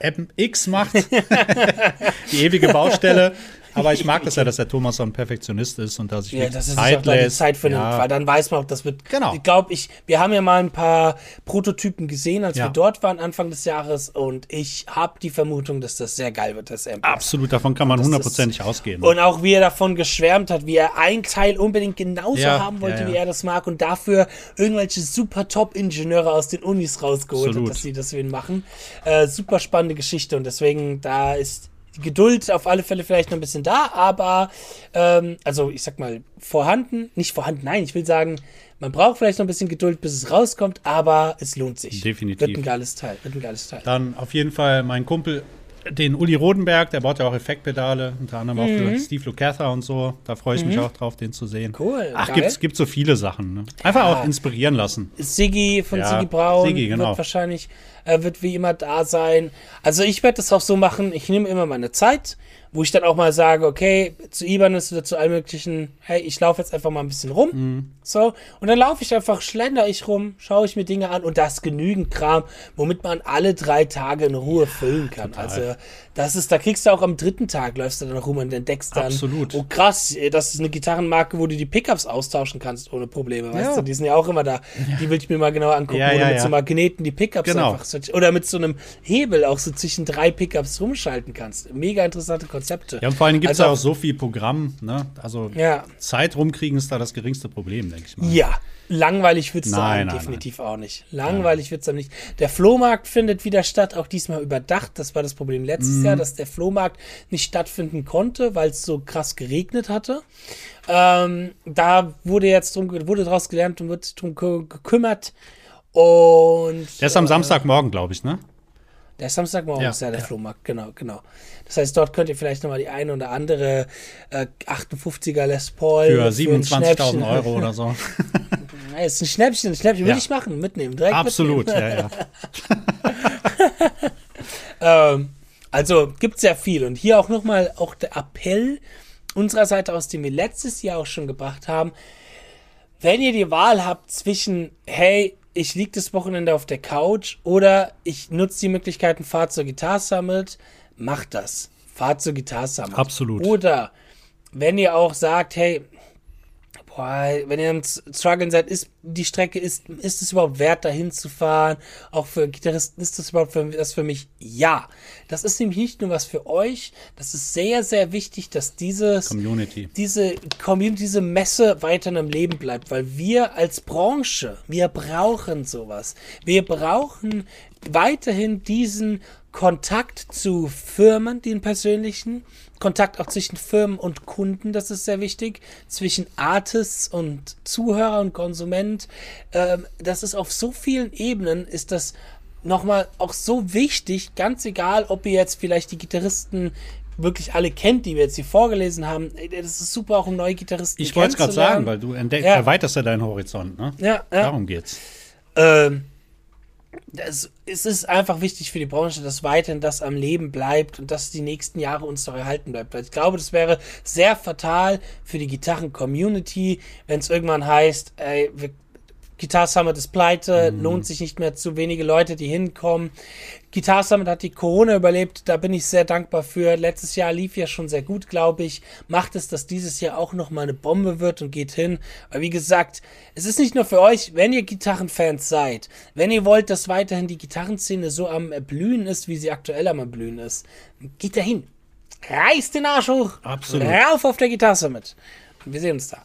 MX macht. die ewige Baustelle. Aber ich mag das ja, dass der Thomas so ein Perfektionist ist und dass ich Ja, er sich Zeit die lässt. Zeit findet, Ja. weil dann weiß man auch, das wird. Genau. Ich glaube, ich, wir haben ja mal ein paar Prototypen gesehen, als Ja. wir dort waren Anfang des Jahres und ich habe die Vermutung, dass das sehr geil wird, das MP. Absolut, davon kann man Das ist- hundertprozentig ausgehen. Und auch wie er davon geschwärmt hat, wie er ein Teil unbedingt genauso Ja, haben wollte, wie er das mag und dafür irgendwelche super Top-Ingenieure aus den Unis rausgeholt Absolut. hat, dass sie das für ihn machen. Äh, super spannende Geschichte und deswegen da ist die Geduld auf alle Fälle vielleicht noch ein bisschen da, aber ähm, also ich sag mal vorhanden, nicht vorhanden, nein, ich will sagen, man braucht vielleicht noch ein bisschen Geduld, bis es rauskommt, aber es lohnt sich. Definitiv. Wird ein geiles Teil, wird ein geiles Teil. Dann auf jeden Fall mein Kumpel, den Uli Rodenberg, der baut ja auch Effektpedale, unter anderem auch für Steve Lukather und so. Da freue ich mich auch drauf, den zu sehen. Cool, Ach, geil. gibt's, gibt so viele Sachen. Ne? Einfach Ja. auch inspirieren lassen. Siggi von Ja, Siggi Braun Siggi, genau. wird wahrscheinlich, äh, wird wie immer da sein. Also ich werde das auch so machen, ich nehme immer meine Zeit, wo ich dann auch mal sage, okay, zu Ibanez oder zu allen möglichen, hey, ich laufe jetzt einfach mal ein bisschen rum. Mhm. So, und dann laufe ich einfach, schlender ich rum, schaue ich mir Dinge an und da ist genügend Kram, womit man alle drei Tage in Ruhe füllen kann. Also das ist, da kriegst du auch am dritten Tag, läufst du dann rum und entdeckst dann, Absolut. oh krass, das ist eine Gitarrenmarke, wo du die Pickups austauschen kannst ohne Probleme, weißt Ja. du, die sind ja auch immer da. Die will ich mir mal genauer angucken, Ja, wo ja, du mit ja. so Magneten die Pickups Genau. einfach so, oder mit so einem Hebel auch so zwischen drei Pickups rumschalten kannst. Mega interessante Konzepte. Ja, und vor allem gibt es Also- ja auch so viel Programm. Ne? Also Ja. Zeit rumkriegen ist da das geringste Problem, denke ich mal. Ja, langweilig wird's Nein, sein, nein, definitiv auch nicht. Langweilig wird's dann nicht. Der Flohmarkt findet wieder statt, auch diesmal überdacht. Das war das Problem letztes Mhm. Jahr, dass der Flohmarkt nicht stattfinden konnte, weil es so krass geregnet hatte. Ähm, da wurde jetzt drum, wurde daraus gelernt und wird drum ge- gekümmert. Und Der ist am Samstagmorgen, glaube ich, ne? Der ist Samstagmorgen Ja, ist ja der ja. Flohmarkt, genau, genau. Das heißt, dort könnt ihr vielleicht nochmal die eine oder andere äh, 58er Les Paul Für ein 27.000 Schnäppchen- Euro oder so. Ja, ist ein Schnäppchen, ein Schnäppchen. Würde Ja. ich machen, mitnehmen, direkt Absolut, mitnehmen. ja, ja. Ähm, also gibt sehr viel. Und hier auch nochmal auch der Appell unserer Seite aus, den wir letztes Jahr auch schon gebracht haben. Wenn ihr die Wahl habt zwischen, hey, ich liege das Wochenende auf der Couch oder ich nutze die Möglichkeiten, fahrt zur Guitar Summit, macht das. Fahrt zur Guitar Summit. Absolut. Oder wenn ihr auch sagt, hey, boah, wenn ihr am Struggeln seid, ist die Strecke, ist, ist es überhaupt wert, dahin zu fahren? Auch für Gitarristen ist das überhaupt für, das für mich? Ja. Das ist nämlich nicht nur was für euch, das ist sehr, sehr wichtig, dass dieses Community. diese Community, diese Messe weiter am Leben bleibt, weil wir als Branche, wir brauchen sowas. Wir brauchen weiterhin diesen Kontakt zu Firmen, den persönlichen, Kontakt auch zwischen Firmen und Kunden, das ist sehr wichtig, zwischen Artists und Zuhörer und Konsument. Ähm, das ist auf so vielen Ebenen, ist das nochmal auch so wichtig, ganz egal, ob ihr jetzt vielleicht die Gitarristen wirklich alle kennt, die wir jetzt hier vorgelesen haben. Das ist super, auch um neue Gitarristen Ich wollte es gerade sagen, weil du entdeckst, Ja. erweiterst ja deinen Horizont, ne? Ja, ja. Darum geht's. Ähm, das, es ist einfach wichtig für die Branche, dass weiterhin das am Leben bleibt und dass die nächsten Jahre uns noch erhalten bleibt. Ich glaube, das wäre sehr fatal für die Gitarren-Community, wenn es irgendwann heißt, ey, wir, Guitar Summit ist pleite, lohnt sich nicht mehr zu wenige Leute, die hinkommen. Guitar Summit hat die Corona überlebt, da bin ich sehr dankbar für. Letztes Jahr lief ja schon sehr gut, glaube ich. Macht es, dass dieses Jahr auch noch mal eine Bombe wird und geht hin. Aber wie gesagt, es ist nicht nur für euch, wenn ihr Gitarrenfans seid, wenn ihr wollt, dass weiterhin die Gitarrenszene so am Erblühen ist, wie sie aktuell am Erblühen ist, geht da hin. Reißt den Arsch hoch. Absolut. Rauf auf der Guitar Summit. Und wir sehen uns da.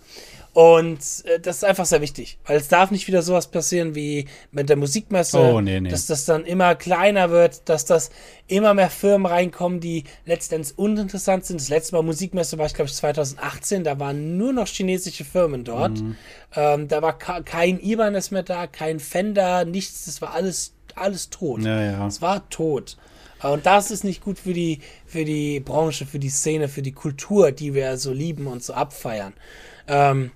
Und äh, das ist einfach sehr wichtig, weil es darf nicht wieder sowas passieren wie mit der Musikmesse, Oh, nee, nee. dass das dann immer kleiner wird, dass das immer mehr Firmen reinkommen, die letztendlich uninteressant sind. Das letzte Mal Musikmesse war ich glaube ich 2018, da waren nur noch chinesische Firmen dort. Mhm. Ähm, da war kein Ibanez mehr da, kein Fender, nichts, das war alles alles tot. Ja, ja. Es war tot. Und das ist nicht gut für die, für die Branche, für die Szene, für die Kultur, die wir so lieben und so abfeiern. Ähm,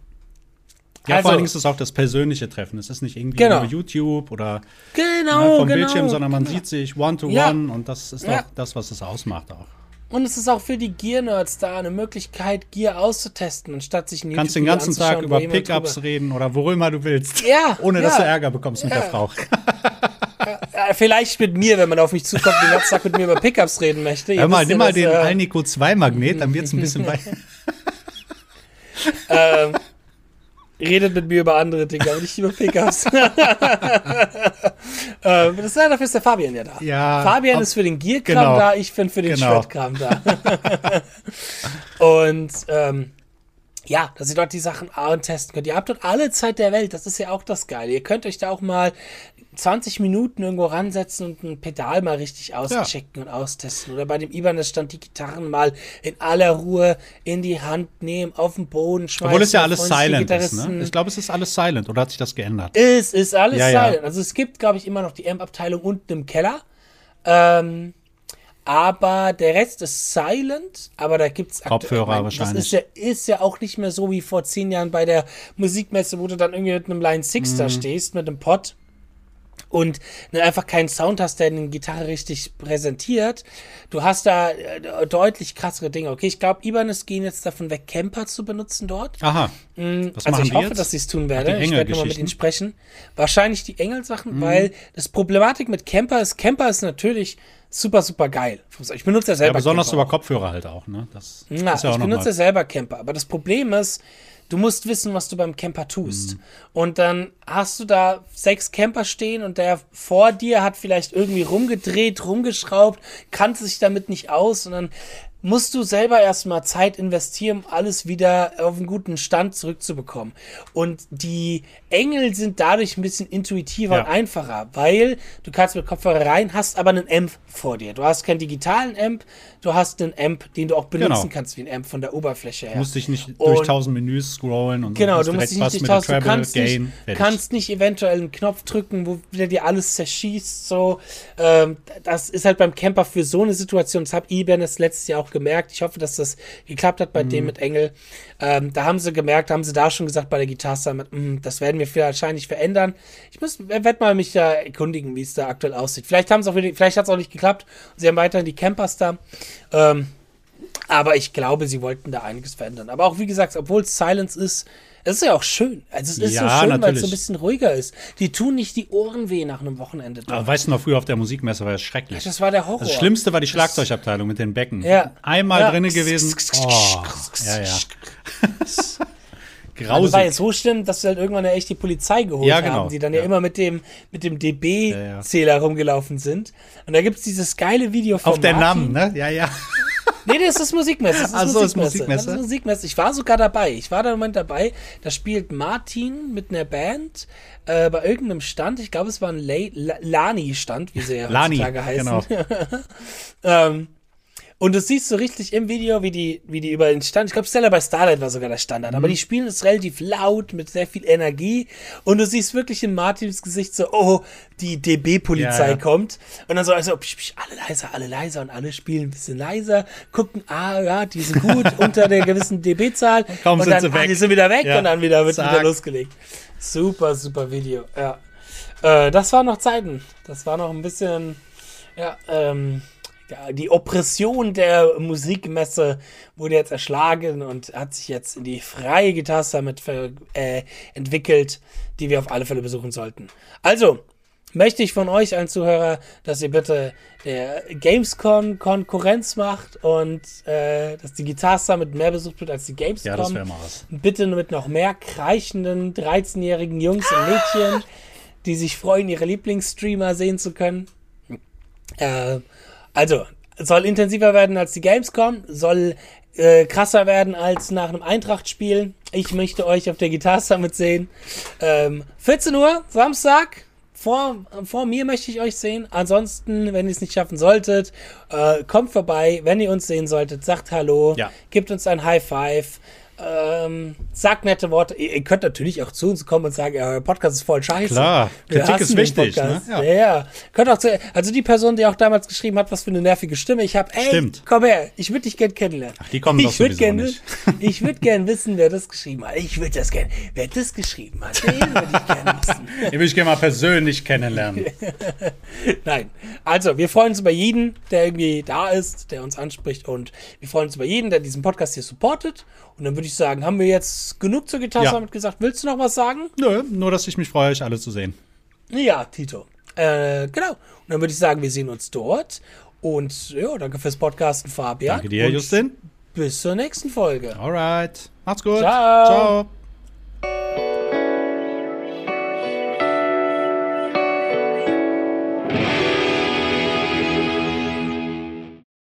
Ja, Also- vor allen Dingen ist es auch das persönliche Treffen. Es ist nicht irgendwie Genau. über YouTube oder genau, ne, vom genau. Bildschirm, sondern man sieht sich one-to-one Ja. und das ist Ja. auch das, was es ausmacht auch. Und es ist auch für die Gear-Nerds da eine Möglichkeit, Gear auszutesten, anstatt sich ein Kannst den ganzen Tag über Pickups reden oder worüber du willst. Ja, Ohne dass ja. du Ärger bekommst mit der Frau. Vielleicht mit mir, wenn man auf mich zukommt, den ganzen Tag mit mir über Pickups reden möchte. Ihr Hör mal, nimm mal dass, den äh, Alnico 2 Magnet, dann wird es ein bisschen weit. ähm, redet mit mir über andere Dinge, aber nicht über Pickups. ähm, das ist, dafür ist der Fabian ja da. Ja, Fabian ob- ist für den Gear-Kram genau. da, ich bin für den Genau. Shred-Kram da. Und ähm, ja, dass ihr dort die Sachen testen könnt. Ihr habt dort alle Zeit der Welt, das ist ja auch das Geile. Ihr könnt euch da auch mal 20 Minuten irgendwo ransetzen und ein Pedal mal richtig auschecken und austesten. Oder bei dem Ibanez stand die Gitarren mal in aller Ruhe in die Hand nehmen, auf den Boden schmeißen. Obwohl es ja alles silent ist. Ne? Ich glaube, es ist alles silent. Oder hat sich das geändert? Es ist alles Ja, ja. silent. Also es gibt, glaube ich, immer noch die Amp-Abteilung unten im Keller. Ähm, aber der Rest ist silent, aber da gibt's aktuell- Kopfhörer ich meine, wahrscheinlich. Das ist ja, ist ja auch nicht mehr so wie vor zehn Jahren bei der Musikmesse, wo du dann irgendwie mit einem Line Six Mhm. da stehst, mit einem Pod und dann einfach keinen Sound hast, der die Gitarre richtig präsentiert. Du hast da äh, deutlich krassere Dinge. Okay, ich glaube, Ibanez gehen jetzt davon weg, Camper zu benutzen dort. Aha. Was Also ich hoffe, jetzt? dass sie es tun die ich werde nochmal mit ihnen sprechen. Wahrscheinlich die Engel-Sachen, Mhm. weil das Problematik mit Camper ist, Camper ist natürlich super, super geil. Ich benutze ja Ja, selber besonders Camper. über Kopfhörer halt auch. Ne? Das Ja, ist ja auch ich benutze mal. selber Camper. Aber das Problem ist, du musst wissen, was du beim Camper tust. Mhm. Und dann hast du da sechs Camper stehen und der vor dir hat vielleicht irgendwie rumgedreht, rumgeschraubt, kannte sich damit nicht aus und dann musst du selber erstmal Zeit investieren, um alles wieder auf einen guten Stand zurückzubekommen. Und die Engel sind dadurch ein bisschen intuitiver Ja. und einfacher, weil du kannst mit Kopfhörer rein, hast aber einen Amp vor dir. Du hast keinen digitalen Amp, du hast einen Amp, den du auch benutzen Genau. kannst wie ein Amp von der Oberfläche her. Du musst dich nicht durch Und- tausend Menüs scrollen und Genau, du musst dich nicht durch tausend, du kannst nicht, Gain, fertig. kannst nicht eventuell einen Knopf drücken, wo der dir alles zerschießt, so. Ähm, das ist halt beim Camper für so eine Situation, das habe Ibanez letztes Jahr auch auch gemerkt, ich hoffe, dass das geklappt hat bei dem mit Engel. Ähm, da haben sie gemerkt, haben sie da schon gesagt bei der Gitarre, mm, das werden wir wahrscheinlich verändern. Ich muss, werde mal mich da erkundigen, wie es da aktuell aussieht. Vielleicht haben es auch wieder, vielleicht hat es auch nicht geklappt. Sie haben weiterhin die Campers da. Ähm, aber ich glaube, sie wollten da einiges verändern. Aber auch wie gesagt, obwohl es Silence ist, es ist ja auch schön. Also es ist Ja, so schön, weil es so ein bisschen ruhiger ist. Die tun nicht die Ohren weh nach einem Wochenende. Aber weißt du noch, früher auf der Musikmesse war das schrecklich. Das war der Horror. Das Schlimmste war die Schlagzeugabteilung mit den Becken. Ja. Einmal Ja. drinne gewesen. Oh, ja, ja. Das Grausig. war jetzt so schlimm, dass sie halt irgendwann ja echt die Polizei geholt Ja, genau. haben, die dann ja, Ja. immer mit dem, mit dem Ja, DB-Zähler rumgelaufen sind. Und da gibt es dieses geile Video von auf der. Namen, ne? Ja, ja. Nee, das ist Musikmesse. Das ist Ach so, ist Musikmesse. Musikmesse. Das ist Musikmesse. Ich war sogar dabei. Ich war da im Moment dabei. Da spielt Martin mit einer Band äh, bei irgendeinem Stand. Ich glaube, es war ein La- La- Lani-Stand, wie sie ja Lani, heutzutage heißen. genau. ähm, und du siehst so richtig im Video, wie die, wie die über den Stand, ich glaube, Stella bei Starlight war sogar der Standard, Mhm. aber die spielen es relativ laut, mit sehr viel Energie. Und du siehst wirklich in Martins Gesicht so, oh, die DB-Polizei Ja, ja. kommt. Und dann so, also, psch, psch, alle leiser, alle leiser und alle spielen ein bisschen leiser, gucken, ah, ja, die sind gut unter der gewissen DB-Zahl. Kaum und sind dann, sie ah, weg. die sind wieder weg Ja. und dann wieder wird Zack. wieder losgelegt. Super, super Video, ja. Äh, das waren noch Zeiten. Das war noch ein bisschen, ja, ähm, ja, die Oppression der Musikmesse wurde jetzt erschlagen und hat sich jetzt in die freie Gitarre ver äh, entwickelt, die wir auf alle Fälle besuchen sollten. Also, möchte ich von euch allen Zuhörer, dass ihr bitte der Gamescom Konkurrenz macht und äh, dass die Guitar Summit mehr besucht wird als die Gamescom. Ja, das wäre mal was. Bitte nur mit noch mehr kreischenden 13-jährigen Jungs und Mädchen, die sich freuen, ihre Lieblingsstreamer sehen zu können. Äh, also, soll intensiver werden als die Gamescom, soll äh, krasser werden als nach einem Eintracht-Spiel. Ich möchte euch auf der Gitarre Summit sehen. Ähm, 14 Uhr, Samstag. Vor, vor mir möchte ich euch sehen. Ansonsten, wenn ihr es nicht schaffen solltet, äh, kommt vorbei. Wenn ihr uns sehen solltet, sagt Hallo. Ja. Gebt uns ein High Five. Ähm, sagt nette Worte. Ihr, ihr könnt natürlich auch zu uns kommen und sagen, ja, euer Podcast ist voll scheiße. Klar, Kritik ist wichtig, ne? Ja. ja, Könnt auch zu, also die Person, die auch damals geschrieben hat, was für eine nervige Stimme ich habe, ey, Stimmt. komm her, ich würde dich gern kennenlernen. Ach, die kommen ich doch sowieso gern, nicht. Ich würde gern wissen, wer das geschrieben hat. Ich würde das gern, wer das geschrieben hat, den würde ich gern wissen. Den will ich gerne mal persönlich kennenlernen. Nein. Also, wir freuen uns über jeden, der irgendwie da ist, der uns anspricht. Und wir freuen uns über jeden, der diesen Podcast hier supportet. Und dann würde ich sagen, haben wir jetzt genug zur Gitarre Ja. Summit gesagt. Willst du noch was sagen? Nö, nur, dass ich mich freue, euch alle zu sehen. Ja, Tito. Äh, genau. Und dann würde ich sagen, wir sehen uns dort. Und ja, danke fürs Podcasten, Fabian. Danke dir, Und Justin. Bis zur nächsten Folge. Alright. Macht's gut. Ciao. Ciao.